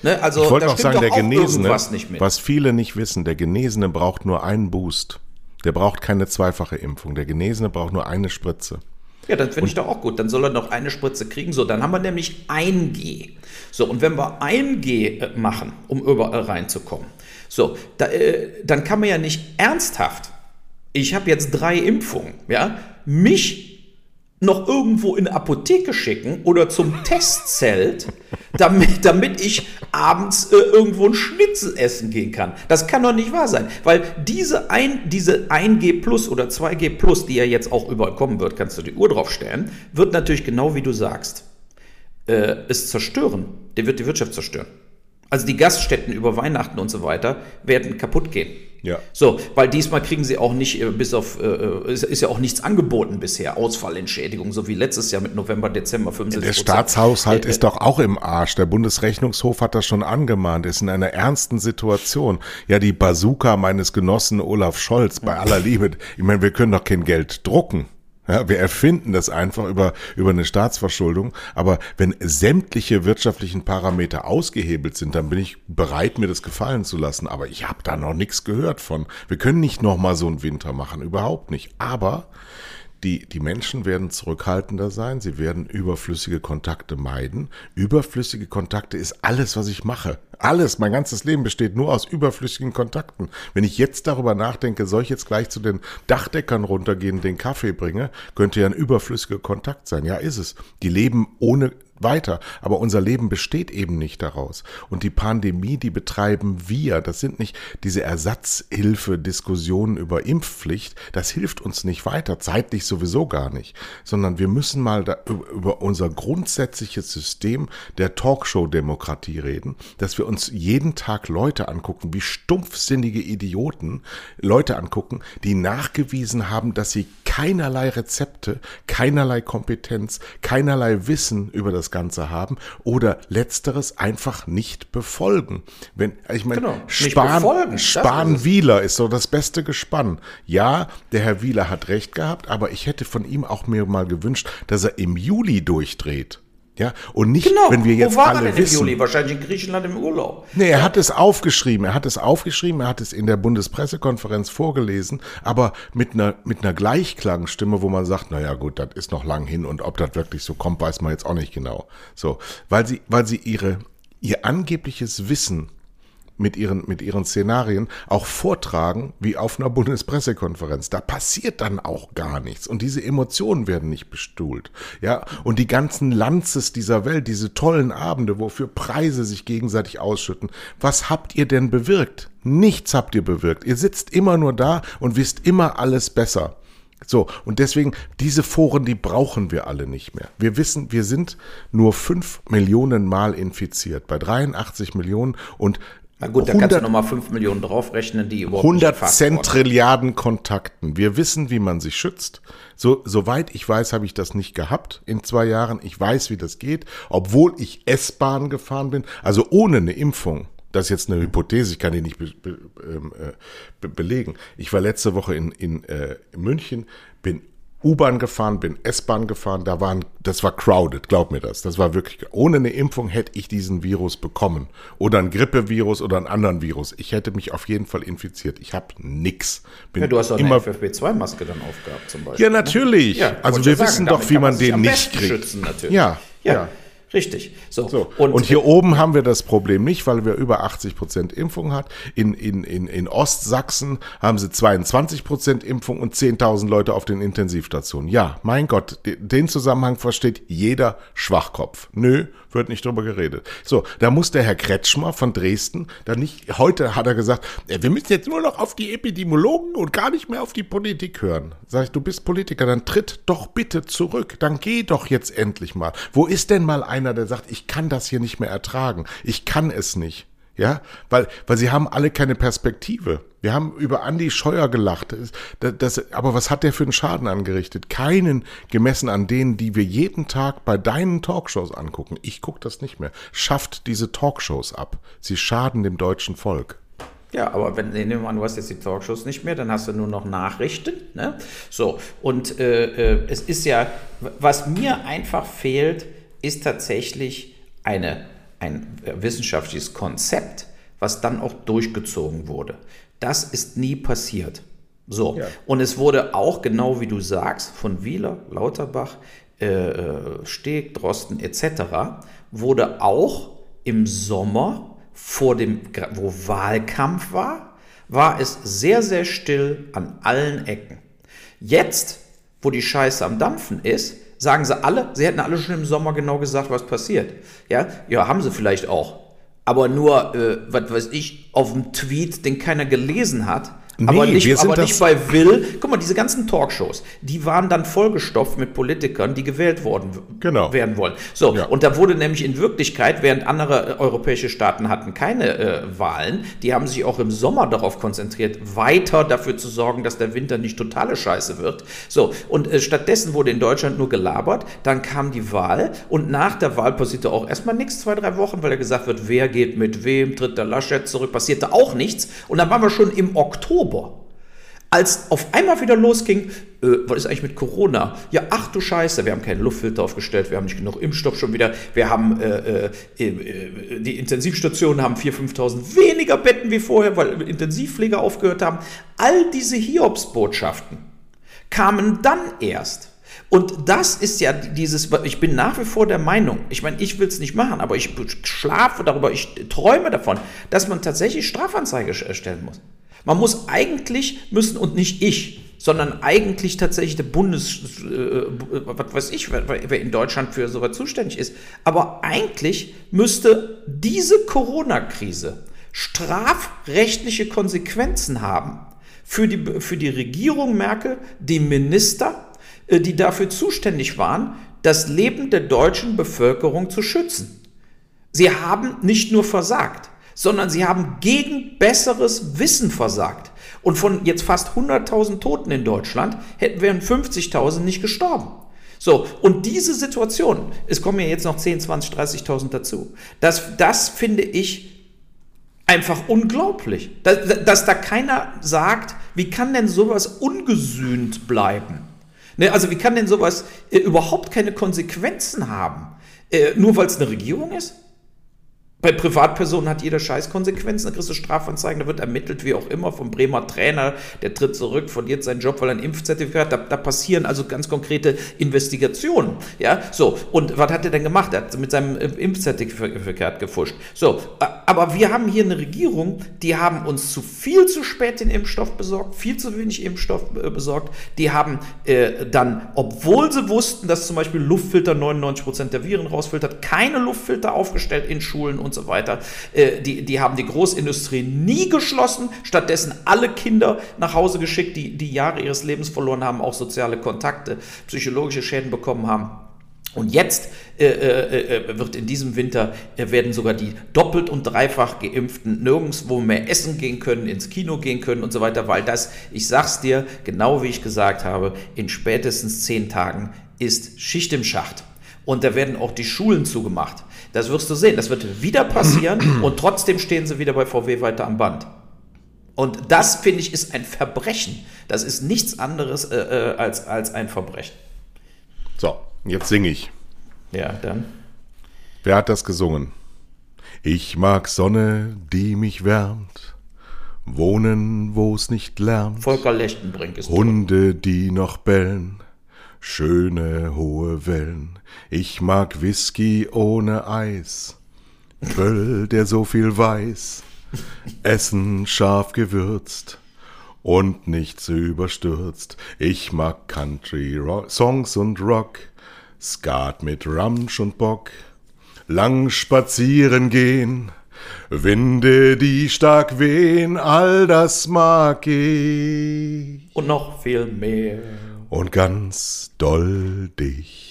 Ne, also, ich wollte auch sagen, der auch Genesene, was viele nicht wissen, der Genesene braucht nur einen Boost. Der braucht keine zweifache Impfung. Der Genesene braucht nur eine Spritze. Ja, das finde ich doch auch gut. Dann soll er noch eine Spritze kriegen. So, dann haben wir nämlich ein G. So, und wenn wir ein G äh, machen, um überall reinzukommen, so, da, äh, dann kann man ja nicht ernsthaft, ich habe jetzt drei Impfungen, ja, mich noch irgendwo in eine Apotheke schicken oder zum Testzelt, damit, damit ich abends äh, irgendwo ein Schnitzel essen gehen kann. Das kann doch nicht wahr sein, weil diese, ein, diese 1G Plus oder 2G Plus, die ja jetzt auch überall kommen wird, kannst du die Uhr drauf stellen, wird natürlich genau wie du sagst, äh, es zerstören. Der wird die Wirtschaft zerstören. Also die Gaststätten über Weihnachten und so weiter werden kaputt gehen. Ja. So, weil diesmal kriegen sie auch nicht, äh, bis auf, äh, ist, ist, ja auch nichts angeboten bisher, Ausfallentschädigung, so wie letztes Jahr mit November, Dezember 75 Der Staatshaushalt äh, ist doch auch im Arsch. Der Bundesrechnungshof hat das schon angemahnt, ist in einer ernsten Situation. Ja, die Bazooka meines Genossen Olaf Scholz, bei aller Liebe, ich meine, wir können doch kein Geld drucken. Ja, wir erfinden das einfach über, über eine Staatsverschuldung. Aber wenn sämtliche wirtschaftlichen Parameter ausgehebelt sind, dann bin ich bereit, mir das gefallen zu lassen. Aber ich habe da noch nichts gehört von. Wir können nicht nochmal so einen Winter machen, überhaupt nicht. Aber die, die Menschen werden zurückhaltender sein, sie werden überflüssige Kontakte meiden. Überflüssige Kontakte ist alles, was ich mache. Alles, mein ganzes Leben besteht nur aus überflüssigen Kontakten. Wenn ich jetzt darüber nachdenke, soll ich jetzt gleich zu den Dachdeckern runtergehen, den Kaffee bringe, könnte ja ein überflüssiger Kontakt sein. Ja, ist es. Die leben ohne weiter. Aber unser Leben besteht eben nicht daraus. Und die Pandemie, die betreiben wir. Das sind nicht diese Ersatzhilfe-Diskussionen über Impfpflicht. Das hilft uns nicht weiter, zeitlich sowieso gar nicht. Sondern wir müssen mal über unser grundsätzliches System der Talkshow-Demokratie reden, dass wir uns jeden Tag Leute angucken, wie stumpfsinnige Idioten Leute angucken, die nachgewiesen haben, dass sie keinerlei Rezepte, keinerlei Kompetenz, keinerlei Wissen über das das Ganze haben oder letzteres einfach nicht befolgen. Wenn, ich meine, genau, Spahn, Spahn Wieler ist so das beste Gespann. Ja, der Herr Wieler hat recht gehabt, aber ich hätte von ihm auch mir mal gewünscht, dass er im Juli durchdreht. Ja, und nicht, genau. wenn wir jetzt Wo war alle er denn wissen. Im Juli? Wahrscheinlich in Griechenland im Urlaub. Nee, er hat es aufgeschrieben. Er hat es aufgeschrieben. Er hat es in der Bundespressekonferenz vorgelesen, aber mit einer, mit einer Gleichklangstimme, wo man sagt, na ja, gut, das ist noch lang hin und ob das wirklich so kommt, weiß man jetzt auch nicht genau. So, weil sie, weil sie ihre, ihr angebliches Wissen mit ihren, mit ihren Szenarien auch vortragen wie auf einer Bundespressekonferenz. Da passiert dann auch gar nichts. Und diese Emotionen werden nicht bestuhlt. Ja, und die ganzen Lanzes dieser Welt, diese tollen Abende, wofür Preise sich gegenseitig ausschütten. Was habt ihr denn bewirkt? Nichts habt ihr bewirkt. Ihr sitzt immer nur da und wisst immer alles besser. So, und deswegen, diese Foren, die brauchen wir alle nicht mehr. Wir wissen, wir sind nur fünf Millionen Mal infiziert, bei 83 Millionen und na gut, da kannst du nochmal 5 Millionen draufrechnen, die überhaupt 100 Zentrilliarden Kontakten. Wir wissen, wie man sich schützt. So, soweit ich weiß, habe ich das nicht gehabt in zwei Jahren. Ich weiß, wie das geht, obwohl ich S-Bahn gefahren bin, also ohne eine Impfung. Das ist jetzt eine Hypothese, ich kann die nicht be, be, ähm, äh, be, belegen. Ich war letzte Woche in, in, äh, in München, bin U-Bahn gefahren, bin S-Bahn gefahren, da waren, das war crowded, glaub mir das. Das war wirklich, ohne eine Impfung hätte ich diesen Virus bekommen. Oder ein Grippevirus oder einen anderen Virus. Ich hätte mich auf jeden Fall infiziert. Ich habe nix. Bin ja, du hast auch immer, eine FFP2-Maske dann aufgehabt zum Beispiel. Ja, natürlich. Ne? Ja, also wir wissen sagen, doch, wie man, man den nicht kriegt. Schützen, natürlich. ja. ja. ja. Richtig. So. so. Und, und, hier oben haben wir das Problem nicht, weil wir über 80 Prozent Impfung hat. In, in, in, in Ostsachsen haben sie 22 Prozent Impfung und 10.000 Leute auf den Intensivstationen. Ja, mein Gott, den Zusammenhang versteht jeder Schwachkopf. Nö, wird nicht drüber geredet. So, da muss der Herr Kretschmer von Dresden, da nicht, heute hat er gesagt, wir müssen jetzt nur noch auf die Epidemiologen und gar nicht mehr auf die Politik hören. Sag ich, du bist Politiker, dann tritt doch bitte zurück, dann geh doch jetzt endlich mal. Wo ist denn mal einer, der sagt, ich kann das hier nicht mehr ertragen, ich kann es nicht. Ja, weil, weil sie haben alle keine Perspektive. Wir haben über Andy Scheuer gelacht. Das, das, aber was hat der für einen Schaden angerichtet? Keinen gemessen an denen, die wir jeden Tag bei deinen Talkshows angucken. Ich gucke das nicht mehr. Schafft diese Talkshows ab. Sie schaden dem deutschen Volk. Ja, aber wenn nehmen wir an, du hast jetzt die Talkshows nicht mehr, dann hast du nur noch Nachrichten. Ne? So, und äh, äh, es ist ja, was mir einfach fehlt, ist tatsächlich eine ein wissenschaftliches Konzept, was dann auch durchgezogen wurde. Das ist nie passiert. So, ja. und es wurde auch, genau wie du sagst, von Wieler, Lauterbach, äh, äh Steg, Drosten etc., wurde auch im Sommer vor dem, wo Wahlkampf war, war es sehr, sehr still an allen Ecken. Jetzt, wo die Scheiße am Dampfen ist, sagen sie alle, sie hätten alle schon im Sommer genau gesagt, was passiert. Ja, ja, haben sie vielleicht auch. Aber nur, äh, was weiß ich, auf dem Tweet, den keiner gelesen hat, Nee, aber nicht, aber nicht bei Will. Guck mal, diese ganzen Talkshows, die waren dann vollgestopft mit Politikern, die gewählt worden genau. werden wollen. So, ja. und da wurde nämlich in Wirklichkeit, während andere äh, europäische Staaten hatten keine äh, Wahlen, die haben sich auch im Sommer darauf konzentriert, weiter dafür zu sorgen, dass der Winter nicht totale Scheiße wird. So, und äh, stattdessen wurde in Deutschland nur gelabert, dann kam die Wahl und nach der Wahl passierte auch erstmal nichts, zwei, drei Wochen, weil ja gesagt wird, wer geht mit wem, tritt der Laschet zurück, passierte auch nichts. Und dann waren wir schon im Oktober Oktober. Als auf einmal wieder losging, äh, was ist eigentlich mit Corona? Ja, ach du Scheiße, wir haben keinen Luftfilter aufgestellt, wir haben nicht genug Impfstoff schon wieder, wir haben, äh, äh, äh die Intensivstationen haben 4.000, 5.000 weniger Betten wie vorher, weil Intensivpfleger aufgehört haben. All diese Hiobsbotschaften kamen dann erst. Und das ist ja dieses, ich bin nach wie vor der Meinung, ich meine, ich will es nicht machen, aber ich schlafe darüber, ich träume davon, dass man tatsächlich Strafanzeige erstellen muss. Man muss eigentlich müssen und nicht ich, sondern eigentlich tatsächlich der Bundes, äh, was weiß ich, wer, wer in Deutschland für sowas zuständig ist. Aber eigentlich müsste diese Corona-Krise strafrechtliche Konsequenzen haben für die, für die Regierung Merkel, die Minister, äh, die dafür zuständig waren, das Leben der deutschen Bevölkerung zu schützen. Sie haben nicht nur versagt, sondern sie haben gegen besseres Wissen versagt. Und von jetzt fast 100.000 Toten in Deutschland hätten wären 50.000 nicht gestorben. So, und diese Situation, es kommen ja jetzt noch 10, 20, 30.000 dazu, das, das finde ich einfach unglaublich, dass, dass da keiner sagt, wie kann denn sowas ungesühnt bleiben? Ne, also wie kann denn sowas äh, überhaupt keine Konsequenzen haben? Äh, nur weil es eine Regierung ist? Bei Privatpersonen hat jeder Scheiß Konsequenzen, da kriegst du Strafanzeigen, da wird ermittelt, wie auch immer, vom Bremer Trainer, der tritt zurück, verliert seinen Job, weil er ein Impfzertifikat hat. Da, da passieren also ganz konkrete Investigationen. Ja, so. Und was hat er denn gemacht? Er hat mit seinem Impfzertifikat gefuscht. So. Aber wir haben hier eine Regierung, die haben uns zu viel zu spät den Impfstoff besorgt, viel zu wenig Impfstoff äh, besorgt. Die haben äh, dann, obwohl sie wussten, dass zum Beispiel Luftfilter 99 Prozent der Viren rausfiltert, keine Luftfilter aufgestellt in Schulen und so weiter. Äh, die, die haben die Großindustrie nie geschlossen, stattdessen alle Kinder nach Hause geschickt, die die Jahre ihres Lebens verloren haben, auch soziale Kontakte, psychologische Schäden bekommen haben. Und jetzt äh, äh, äh wird in diesem Winter äh, werden sogar die doppelt und dreifach geimpften nirgendwo mehr essen gehen können, ins Kino gehen können und so weiter, weil das, ich sag's dir, genau wie ich gesagt habe, in spätestens zehn Tagen ist Schicht im Schacht. Und da werden auch die Schulen zugemacht. Das wirst du sehen. Das wird wieder passieren und trotzdem stehen sie wieder bei VW weiter am Band. Und das, finde ich, ist ein Verbrechen. Das ist nichts anderes äh, äh, als, als ein Verbrechen. So, jetzt singe ich. Ja, dann. Wer hat das gesungen? Ich mag Sonne, die mich wärmt. Wohnen, wo es nicht lärmt. Volker Lechtenbrink ist Hunde, die noch bellen schöne hohe Wellen. Ich mag Whisky ohne Eis, Böll, der so viel weiß, Essen scharf gewürzt und nichts überstürzt. Ich mag Country Rock, Songs und Rock, Skat mit Ramsch und Bock, lang spazieren gehen, Winde, die stark wehen, all das mag ich. Und noch viel mehr und ganz doll dich.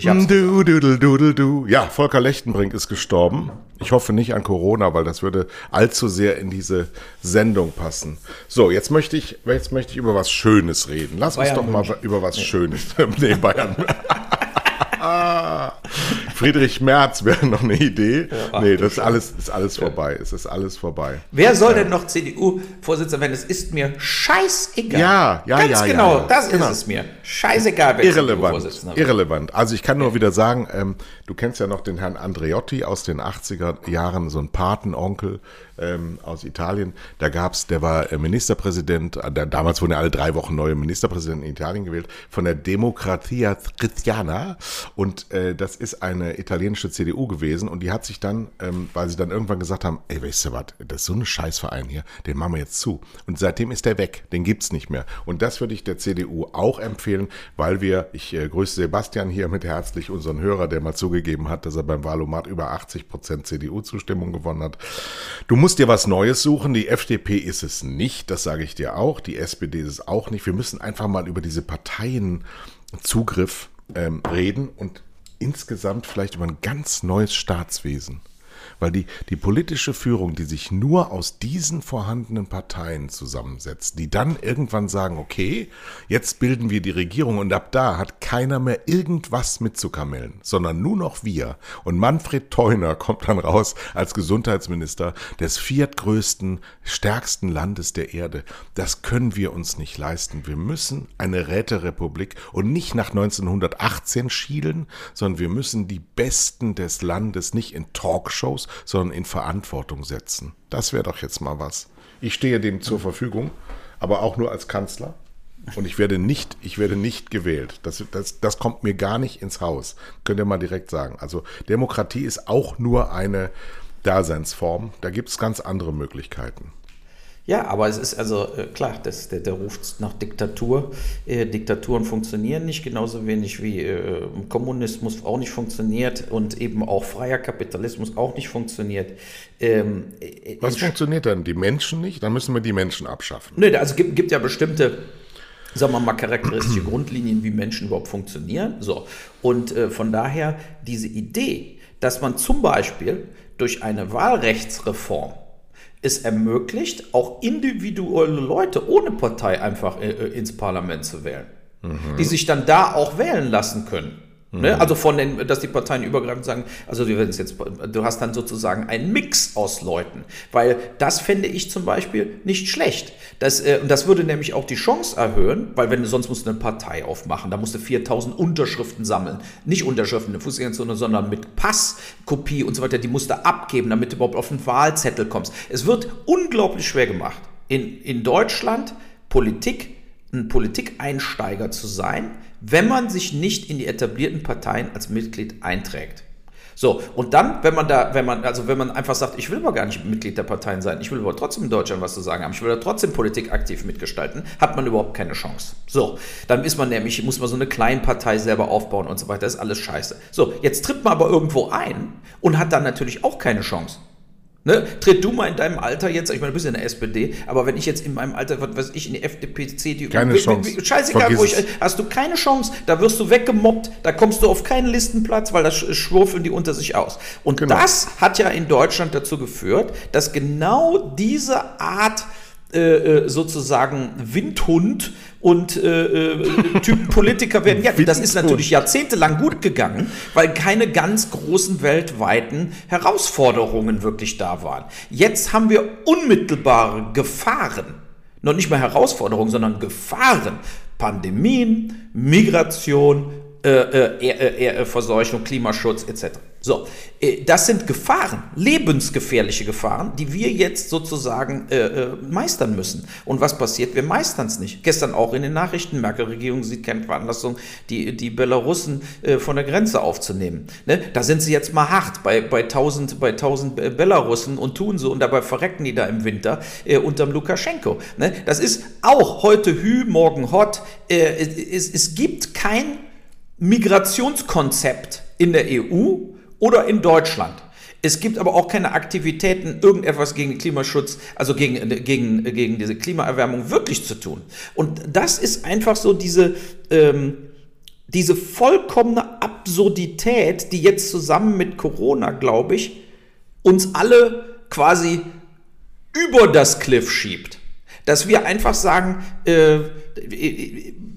Du, du, du, du, Ja, Volker Lechtenbrink ist gestorben. Ich hoffe nicht an Corona, weil das würde allzu sehr in diese Sendung passen. So, jetzt möchte ich, jetzt möchte ich über was Schönes reden. Lass Bayern uns doch mal über was. Schönes. nee, Bayern. Friedrich Merz wäre noch eine Idee. Ja, nee, das ist alles, ist alles vorbei. Es ist alles vorbei. Wer soll denn noch CDU-Vorsitzender werden? Es ist mir scheißegal. Ja, ja, Ganz ja. genau, ja, das genau. ist es mir. Scheißegal, wer Irrelevant. Irrelevant. Also ich kann nur wieder sagen, ähm, du kennst ja noch den Herrn Andreotti aus den 80er Jahren, so ein Patenonkel ähm, aus Italien. Da gab's, der war äh, Ministerpräsident, äh, der, damals wurden ja alle drei Wochen neue Ministerpräsidenten in Italien gewählt, von der Democratia Cristiana. Und äh, das ist eine italienische CDU gewesen. Und die hat sich dann, ähm, weil sie dann irgendwann gesagt haben, ey, weißt du was, das ist so ein Scheißverein hier, den machen wir jetzt zu. Und seitdem ist der weg, den gibt's nicht mehr. Und das würde ich der CDU auch empfehlen, weil wir, ich äh, grüße Sebastian hier mit herzlich, unseren Hörer, der mal zugegeben hat, dass er beim Wahlomat über 80 Prozent CDU-Zustimmung gewonnen hat. Du musst dir was Neues suchen. Die FDP ist es nicht, das sage ich dir auch. Die SPD ist es auch nicht. Wir müssen einfach mal über diese Parteienzugriff ähm, reden und insgesamt vielleicht über ein ganz neues Staatswesen. Weil die, die politische Führung, die sich nur aus diesen vorhandenen Parteien zusammensetzt, die dann irgendwann sagen, okay, jetzt bilden wir die Regierung und ab da hat keiner mehr irgendwas mitzukamellen, sondern nur noch wir. Und Manfred Theuner kommt dann raus als Gesundheitsminister des viertgrößten, stärksten Landes der Erde. Das können wir uns nicht leisten. Wir müssen eine Räterepublik und nicht nach 1918 schielen, sondern wir müssen die Besten des Landes nicht in Talkshows sondern in Verantwortung setzen. Das wäre doch jetzt mal was. Ich stehe dem zur Verfügung, aber auch nur als Kanzler. Und ich werde nicht, ich werde nicht gewählt. Das, das, das kommt mir gar nicht ins Haus. Könnt ihr mal direkt sagen. Also Demokratie ist auch nur eine Daseinsform. Da gibt es ganz andere Möglichkeiten. Ja, aber es ist also äh, klar, das, der, der ruft nach Diktatur. Äh, Diktaturen funktionieren nicht, genauso wenig wie äh, Kommunismus auch nicht funktioniert und eben auch freier Kapitalismus auch nicht funktioniert. Ähm, äh, Was funktioniert dann? Die Menschen nicht? Dann müssen wir die Menschen abschaffen. Nö, also gibt, gibt ja bestimmte sagen wir mal, charakteristische Grundlinien, wie Menschen überhaupt funktionieren. So. Und äh, von daher diese Idee, dass man zum Beispiel durch eine Wahlrechtsreform es ermöglicht, auch individuelle Leute ohne Partei einfach äh, äh, ins Parlament zu wählen, mhm. die sich dann da auch wählen lassen können. Ne? Also von den, dass die Parteien übergreifend sagen, also wir werden es jetzt, du hast dann sozusagen einen Mix aus Leuten, weil das fände ich zum Beispiel nicht schlecht. Das, äh, das würde nämlich auch die Chance erhöhen, weil wenn du sonst musst du eine Partei aufmachen, da musst du 4000 Unterschriften sammeln, nicht Unterschriften in der Fußgängerzone, sondern mit Passkopie und so weiter, die musst du abgeben, damit du überhaupt auf den Wahlzettel kommst. Es wird unglaublich schwer gemacht, in, in Deutschland Politik, ein Politikeinsteiger zu sein, wenn man sich nicht in die etablierten Parteien als Mitglied einträgt. So, und dann, wenn man da, wenn man, also wenn man einfach sagt, ich will aber gar nicht Mitglied der Parteien sein, ich will aber trotzdem in Deutschland was zu sagen haben, ich will da trotzdem Politik aktiv mitgestalten, hat man überhaupt keine Chance. So, dann ist man nämlich, muss man so eine Kleinpartei selber aufbauen und so weiter, das ist alles scheiße. So, jetzt tritt man aber irgendwo ein und hat dann natürlich auch keine Chance. Ne? Tritt du mal in deinem Alter jetzt, ich meine, du bist in der SPD, aber wenn ich jetzt in meinem Alter, was weiß ich, in die FDP, CDU, keine Chance. scheißegal, wo ich, hast du keine Chance, da wirst du weggemobbt, da kommst du auf keinen Listenplatz, weil das schwurfeln die unter sich aus. Und genau. das hat ja in Deutschland dazu geführt, dass genau diese Art äh, äh, sozusagen Windhund und äh, äh, Typen Politiker werden. Ja, das ist natürlich jahrzehntelang gut gegangen, weil keine ganz großen weltweiten Herausforderungen wirklich da waren. Jetzt haben wir unmittelbare Gefahren. Noch nicht mal Herausforderungen, sondern Gefahren. Pandemien, Migration, äh, äh, äh, Verseuchung, Klimaschutz etc. So, äh, das sind Gefahren, lebensgefährliche Gefahren, die wir jetzt sozusagen äh, äh, meistern müssen. Und was passiert? Wir meistern es nicht. Gestern auch in den Nachrichten, Merkel-Regierung sieht keine Veranlassung, die, die Belarussen äh, von der Grenze aufzunehmen. Ne? Da sind sie jetzt mal hart bei, bei 1000, bei 1000 Belarussen und tun so und dabei verrecken die da im Winter äh, unterm Lukaschenko. Ne? Das ist auch heute Hü, morgen Hot. Äh, es, es gibt kein Migrationskonzept in der EU, oder in Deutschland. Es gibt aber auch keine Aktivitäten, irgendetwas gegen Klimaschutz, also gegen, gegen, gegen diese Klimaerwärmung wirklich zu tun. Und das ist einfach so diese, ähm, diese vollkommene Absurdität, die jetzt zusammen mit Corona, glaube ich, uns alle quasi über das Cliff schiebt. Dass wir einfach sagen, äh,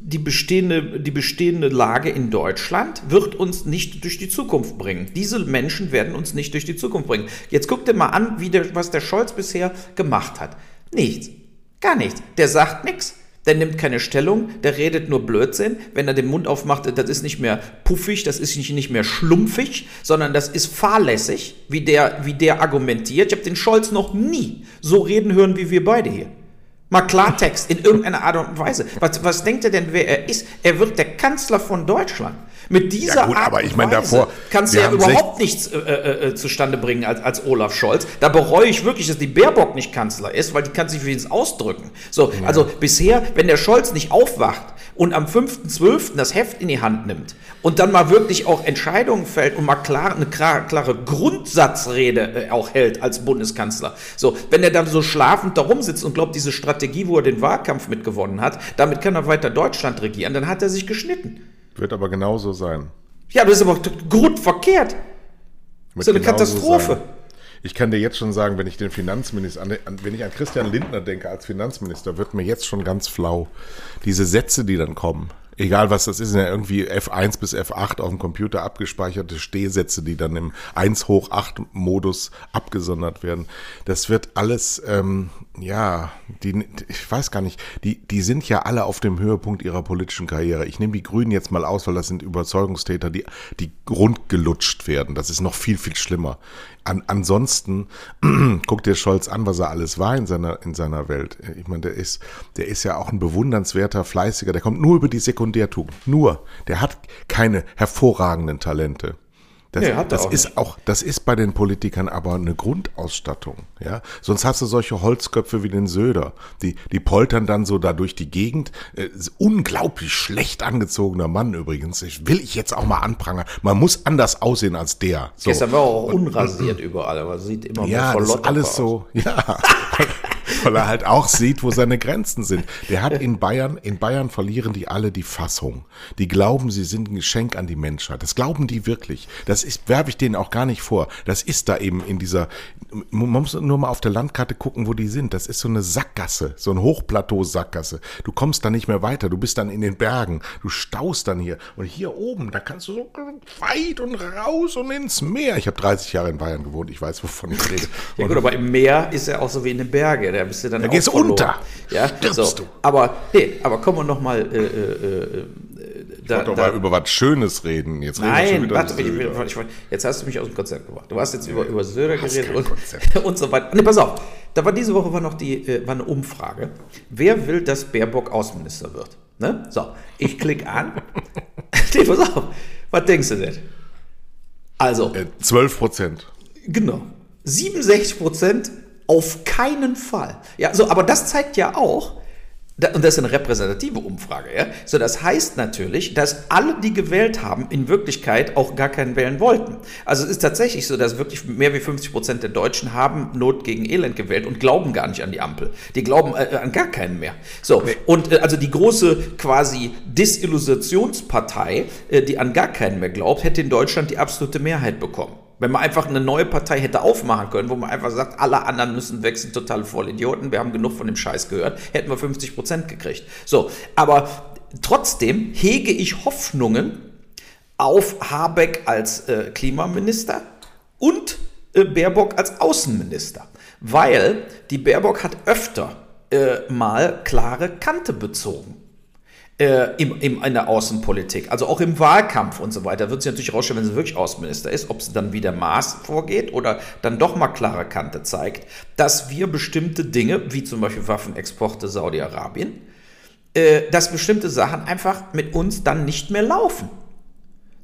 die bestehende, die bestehende Lage in Deutschland wird uns nicht durch die Zukunft bringen. Diese Menschen werden uns nicht durch die Zukunft bringen. Jetzt guck dir mal an, wie der, was der Scholz bisher gemacht hat. Nichts. Gar nichts. Der sagt nichts. Der nimmt keine Stellung, der redet nur Blödsinn. Wenn er den Mund aufmacht, das ist nicht mehr puffig, das ist nicht, mehr schlumpfig, sondern das ist fahrlässig, wie der, wie der argumentiert. Ich habe den Scholz noch nie so reden hören wie wir beide hier. Mal Klartext in irgendeiner Art und Weise. Was, was denkt er denn, wer er ist? Er wird der Kanzler von Deutschland. Mit dieser ja gut, Art aber ich meine davor kannst du ja überhaupt nichts äh, äh, äh, zustande bringen als, als Olaf Scholz. Da bereue ich wirklich, dass die Baerbock nicht Kanzler ist, weil die kann sich wenigstens ausdrücken. So, ja. also bisher, wenn der Scholz nicht aufwacht und am 5.12. das Heft in die Hand nimmt und dann mal wirklich auch Entscheidungen fällt und mal klar, eine klare, klare Grundsatzrede äh, auch hält als Bundeskanzler. So, wenn er dann so schlafend da rumsitzt und glaubt, diese Strategie, wo er den Wahlkampf mitgewonnen hat, damit kann er weiter Deutschland regieren, dann hat er sich geschnitten. Wird aber genauso sein. Ja, das ist aber grundverkehrt. Das ist eine Katastrophe. Sein. Ich kann dir jetzt schon sagen, wenn ich den Finanzminister, wenn ich an Christian Lindner denke als Finanzminister, wird mir jetzt schon ganz flau. Diese Sätze, die dann kommen egal was das ist, sind ja irgendwie F1 bis F8 auf dem Computer abgespeicherte Stehsätze, die dann im 1 hoch 8 Modus abgesondert werden. Das wird alles, ähm, ja, die, ich weiß gar nicht, die, die sind ja alle auf dem Höhepunkt ihrer politischen Karriere. Ich nehme die Grünen jetzt mal aus, weil das sind Überzeugungstäter, die, die rundgelutscht werden. Das ist noch viel, viel schlimmer. An, ansonsten guck dir Scholz an, was er alles war in seiner, in seiner Welt. Ich meine, der ist, der ist ja auch ein bewundernswerter, fleißiger, der kommt nur über die Sekundärtugend. Nur. Der hat keine hervorragenden Talente. Das, nee, das auch ist nicht. auch, das ist bei den Politikern aber eine Grundausstattung, ja. Sonst hast du solche Holzköpfe wie den Söder, die, die poltern dann so da durch die Gegend. Äh, unglaublich schlecht angezogener Mann übrigens. Ich, will ich jetzt auch mal anprangern. Man muss anders aussehen als der. So. Gestern war auch unrasiert überall, aber sieht immer ja, das ist alles aus. so, ja. weil er halt auch sieht, wo seine Grenzen sind. Der hat in Bayern, in Bayern verlieren die alle die Fassung. Die glauben, sie sind ein Geschenk an die Menschheit. Das glauben die wirklich. Das ist, werfe ich denen auch gar nicht vor. Das ist da eben in dieser, man muss nur mal auf der Landkarte gucken, wo die sind. Das ist so eine Sackgasse, so ein Hochplateau-Sackgasse. Du kommst da nicht mehr weiter. Du bist dann in den Bergen. Du staust dann hier. Und hier oben, da kannst du so weit und raus und ins Meer. Ich habe 30 Jahre in Bayern gewohnt. Ich weiß, wovon ich rede. ja gut, aber im Meer ist ja auch so wie in den Bergen. Da bist du dann da gehst du unter. Ja, so. du. Aber, nee, aber kommen wir nochmal äh, äh, äh da, ich wollte da, über was Schönes reden. Jetzt nein, warte, ich, ich, jetzt hast du mich aus dem Konzept gebracht. Du hast jetzt über, über Söder geredet und, und, so weiter. Nee, pass auf. Da war diese Woche war noch die, äh, war eine Umfrage. Wer will, dass Baerbock Außenminister wird? Ne? So, ich klicke an. nee, pass auf. Was denkst du denn? Also. Äh, 12 Prozent. Genau. 67 Prozent auf keinen Fall. Ja, so, aber das zeigt ja auch, und das ist eine repräsentative Umfrage, ja. So, das heißt natürlich, dass alle, die gewählt haben, in Wirklichkeit auch gar keinen wählen wollten. Also es ist tatsächlich so, dass wirklich mehr wie 50 Prozent der Deutschen haben Not gegen Elend gewählt und glauben gar nicht an die Ampel. Die glauben äh, an gar keinen mehr. So, und äh, also die große quasi Disillusionspartei, äh, die an gar keinen mehr glaubt, hätte in Deutschland die absolute Mehrheit bekommen. Wenn man einfach eine neue Partei hätte aufmachen können, wo man einfach sagt, alle anderen müssen wechseln, totale Vollidioten, wir haben genug von dem Scheiß gehört, hätten wir 50 Prozent gekriegt. So, aber trotzdem hege ich Hoffnungen auf Habeck als äh, Klimaminister und äh, Baerbock als Außenminister, weil die Baerbock hat öfter äh, mal klare Kante bezogen äh, im, im, in der Außenpolitik, also auch im Wahlkampf und so weiter, wird sie natürlich rausstellen, wenn sie wirklich Außenminister ist, ob sie dann wieder Maß vorgeht oder dann doch mal klare Kante zeigt, dass wir bestimmte Dinge, wie zum Beispiel Waffenexporte Saudi-Arabien, äh, dass bestimmte Sachen einfach mit uns dann nicht mehr laufen.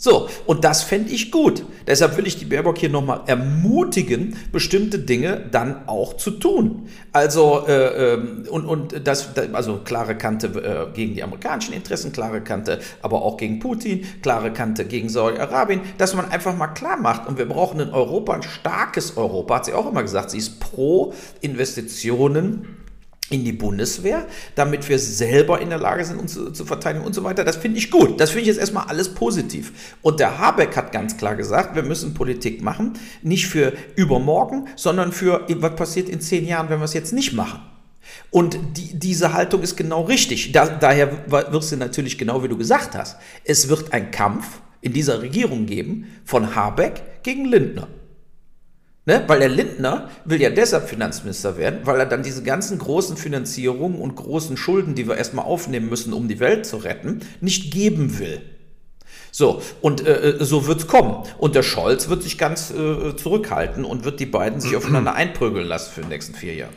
So, und das fände ich gut. Deshalb will ich die Baerbock hier nochmal ermutigen, bestimmte Dinge dann auch zu tun. Also, äh, ähm, und, und das, also klare Kante äh, gegen die amerikanischen Interessen, klare Kante aber auch gegen Putin, klare Kante gegen Saudi-Arabien, dass man einfach mal klar macht, und wir brauchen in Europa ein starkes Europa, hat sie auch immer gesagt, sie ist pro Investitionen in die Bundeswehr, damit wir selber in der Lage sind, uns zu, verteidigen und so weiter. Das finde ich gut. Das finde ich jetzt erstmal alles positiv. Und der Habeck hat ganz klar gesagt, wir müssen Politik machen, nicht für übermorgen, sondern für, was passiert in zehn Jahren, wenn wir es jetzt nicht machen. Und die, diese Haltung ist genau richtig. Da, daher wird sie natürlich genau wie du gesagt hast. Es wird ein Kampf in dieser Regierung geben von Habeck gegen Lindner. Ne? Weil der Lindner will ja deshalb Finanzminister werden, weil er dann diese ganzen großen Finanzierungen und großen Schulden, die wir erstmal aufnehmen müssen, um die Welt zu retten, nicht geben will. So, und äh, äh so wird's kommen. Und der Scholz wird sich ganz äh, zurückhalten und wird die beiden sich aufeinander einprügeln lassen für die nächsten vier Jahre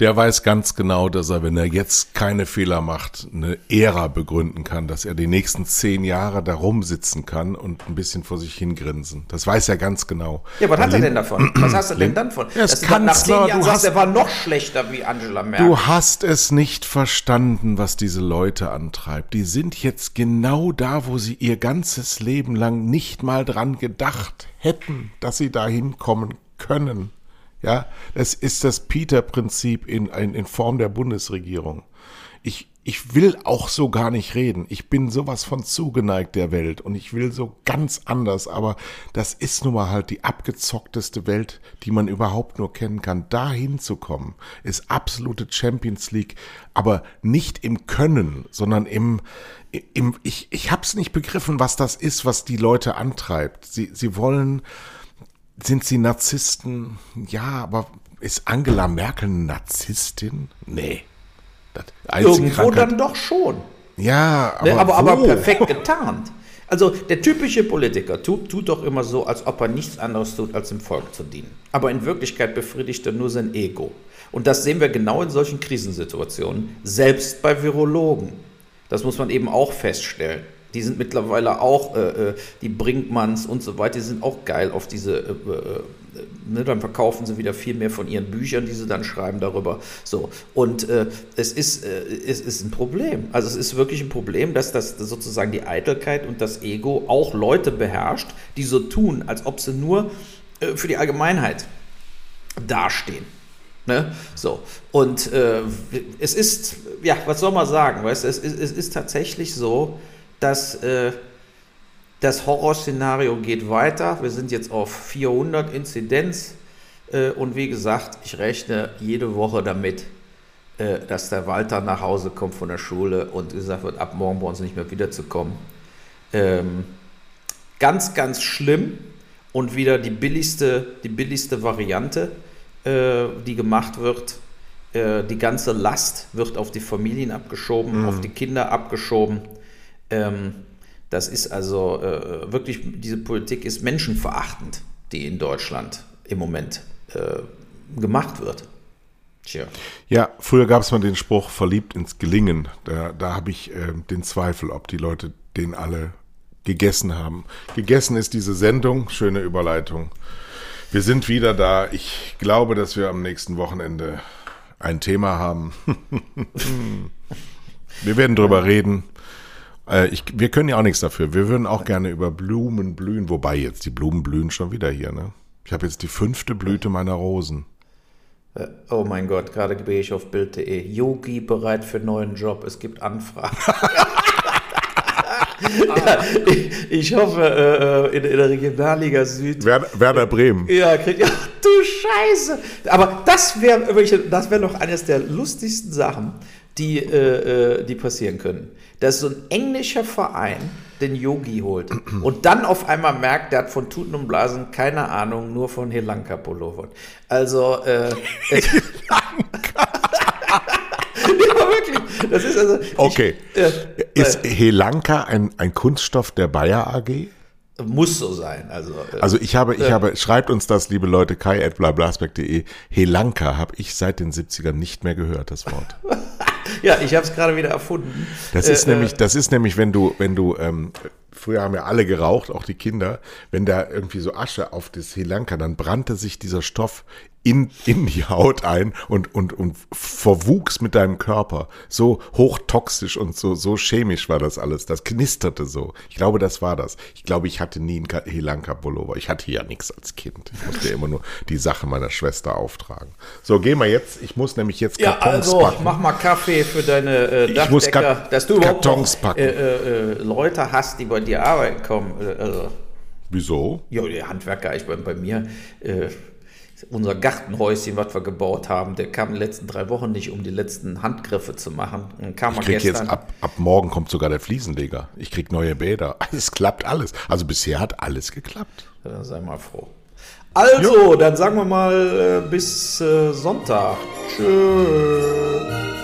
der weiß ganz genau, dass er, wenn er jetzt keine Fehler macht, eine Ära begründen kann, dass er die nächsten zehn Jahre da rumsitzen kann und ein bisschen vor sich hingrinsen. Das weiß er ganz genau. Ja, was hat er denn davon? Was hast du denn dann von? Er ist Kanzler, nach zehn Jahren sagst, er war noch schlechter wie Angela Merkel. Du hast es nicht verstanden, was diese Leute antreibt. Die sind jetzt genau da, wo sie ihr ganzes Leben lang nicht mal dran gedacht hätten, dass sie da hinkommen können. Ja, es ist das Peter-Prinzip in, in, in Form der Bundesregierung. Ich, ich will auch so gar nicht reden. Ich bin sowas von zugeneigt der Welt und ich will so ganz anders, aber das ist nun mal halt die abgezockteste Welt, die man überhaupt nur kennen kann. Dahin zu kommen, ist absolute Champions League, aber nicht im Können, sondern im, im ich, ich hab's nicht begriffen, was das ist, was die Leute antreibt. Sie, sie wollen, sind sie Narzissten? Ja, aber ist Angela Merkel eine Narzisstin? Nee. Irgendwo Krankheit. dann doch schon. Ja, aber, ne, aber, aber perfekt getarnt. Also der typische Politiker tut, tut doch immer so, als ob er nichts anderes tut, als dem Volk zu dienen. Aber in Wirklichkeit befriedigt er nur sein Ego. Und das sehen wir genau in solchen Krisensituationen, selbst bei Virologen. Das muss man eben auch feststellen. Die sind mittlerweile auch, äh, äh, die Brinkmanns und so weiter, die sind auch geil auf diese, äh, äh, ne, dann verkaufen sie wieder viel mehr von ihren Büchern, die sie dann schreiben darüber. So, und äh, es, ist, äh, es ist ein Problem. Also es ist wirklich ein Problem, dass das sozusagen die Eitelkeit und das Ego auch Leute beherrscht, die so tun, als ob sie nur für die Allgemeinheit dastehen. Ne? So. Und äh, es ist, ja, was soll man sagen? Weißt, es, es, es ist tatsächlich so, dass äh, das Horrorszenario geht weiter. Wir sind jetzt auf 400 Inzidenz. Äh, und wie gesagt, ich rechne jede Woche damit, äh, dass der Walter nach Hause kommt von der Schule und gesagt wird, ab morgen bei uns nicht mehr wiederzukommen. Ähm, ganz, ganz schlimm und wieder die billigste, die billigste Variante, äh, die gemacht wird. Äh, die ganze Last wird auf die Familien abgeschoben, mhm. auf die Kinder abgeschoben. Ähm, das ist also äh, wirklich, diese Politik ist menschenverachtend, die in Deutschland im Moment äh, gemacht wird. Tja. Ja, früher gab es mal den Spruch, verliebt ins Gelingen. Da, da habe ich äh, den Zweifel, ob die Leute den alle gegessen haben. Gegessen ist diese Sendung, schöne Überleitung. Wir sind wieder da. Ich glaube, dass wir am nächsten Wochenende ein Thema haben. wir werden drüber reden. Äh, ich, wir können ja auch nichts dafür. Wir würden auch gerne über Blumen blühen, wobei jetzt die Blumen blühen schon wieder hier. Ne? Ich habe jetzt die fünfte Blüte meiner Rosen. Äh, oh mein Gott, gerade gehe ich auf Bild.de. Yogi bereit für neuen Job. Es gibt Anfragen. ja, ich, ich, hoffe, äh, in, der Regionalliga Süd. Werder, Werder Bremen. Ja, krieg, ja, du Scheiße. Aber das wäre das wär noch eines der lustigsten Sachen, die, äh, äh, die passieren können. Dass so ein englischer Verein den Yogi holt und dann auf einmal merkt, der hat von Tuten und Blasen keine Ahnung, nur von Helanka Pullover. Also, äh, ja, wirklich. Das ist also. Okay. Ich, äh, ist Helanka ein, ein Kunststoff der Bayer AG? Muss so sein. Also, äh, also ich habe, ich äh, habe, schreibt uns das, liebe Leute, kai.blablasberg.de. Helanka habe ich seit den 70ern nicht mehr gehört, das Wort. ja, ich habe es gerade wieder erfunden. Das ist äh, nämlich, äh, das ist nämlich, wenn du, wenn du, ähm, früher haben ja alle geraucht, auch die Kinder, wenn da irgendwie so Asche auf das Sri Lanka, dann brannte sich dieser Stoff in, in die Haut ein und, und, und verwuchs mit deinem Körper. So hochtoxisch und so, so chemisch war das alles. Das knisterte so. Ich glaube, das war das. Ich glaube, ich hatte nie einen Sri Lanka Pullover. Ich hatte ja nichts als Kind. Ich musste ja immer nur die Sache meiner Schwester auftragen. So, gehen wir jetzt. Ich muss nämlich jetzt Kartons ja, also, packen. mach mal Kaffee für deine äh, Dachdecker, ich muss dass du überhaupt Kartons noch, äh, äh, äh, Leute hast, die bei dir arbeiten kommen. Äh, also. Wieso? Ja, der Handwerker, ich bei, bei mir, äh, unser Gartenhäuschen, was wir gebaut haben, der kam in den letzten drei Wochen nicht, um die letzten Handgriffe zu machen. Dann kam ich krieg gestern. jetzt ab, ab morgen kommt sogar der Fliesenleger. Ich krieg neue Bäder. Es klappt alles. Also bisher hat alles geklappt. Ja, sei mal froh. Also, jo. dann sagen wir mal äh, bis äh, Sonntag. Tschüss.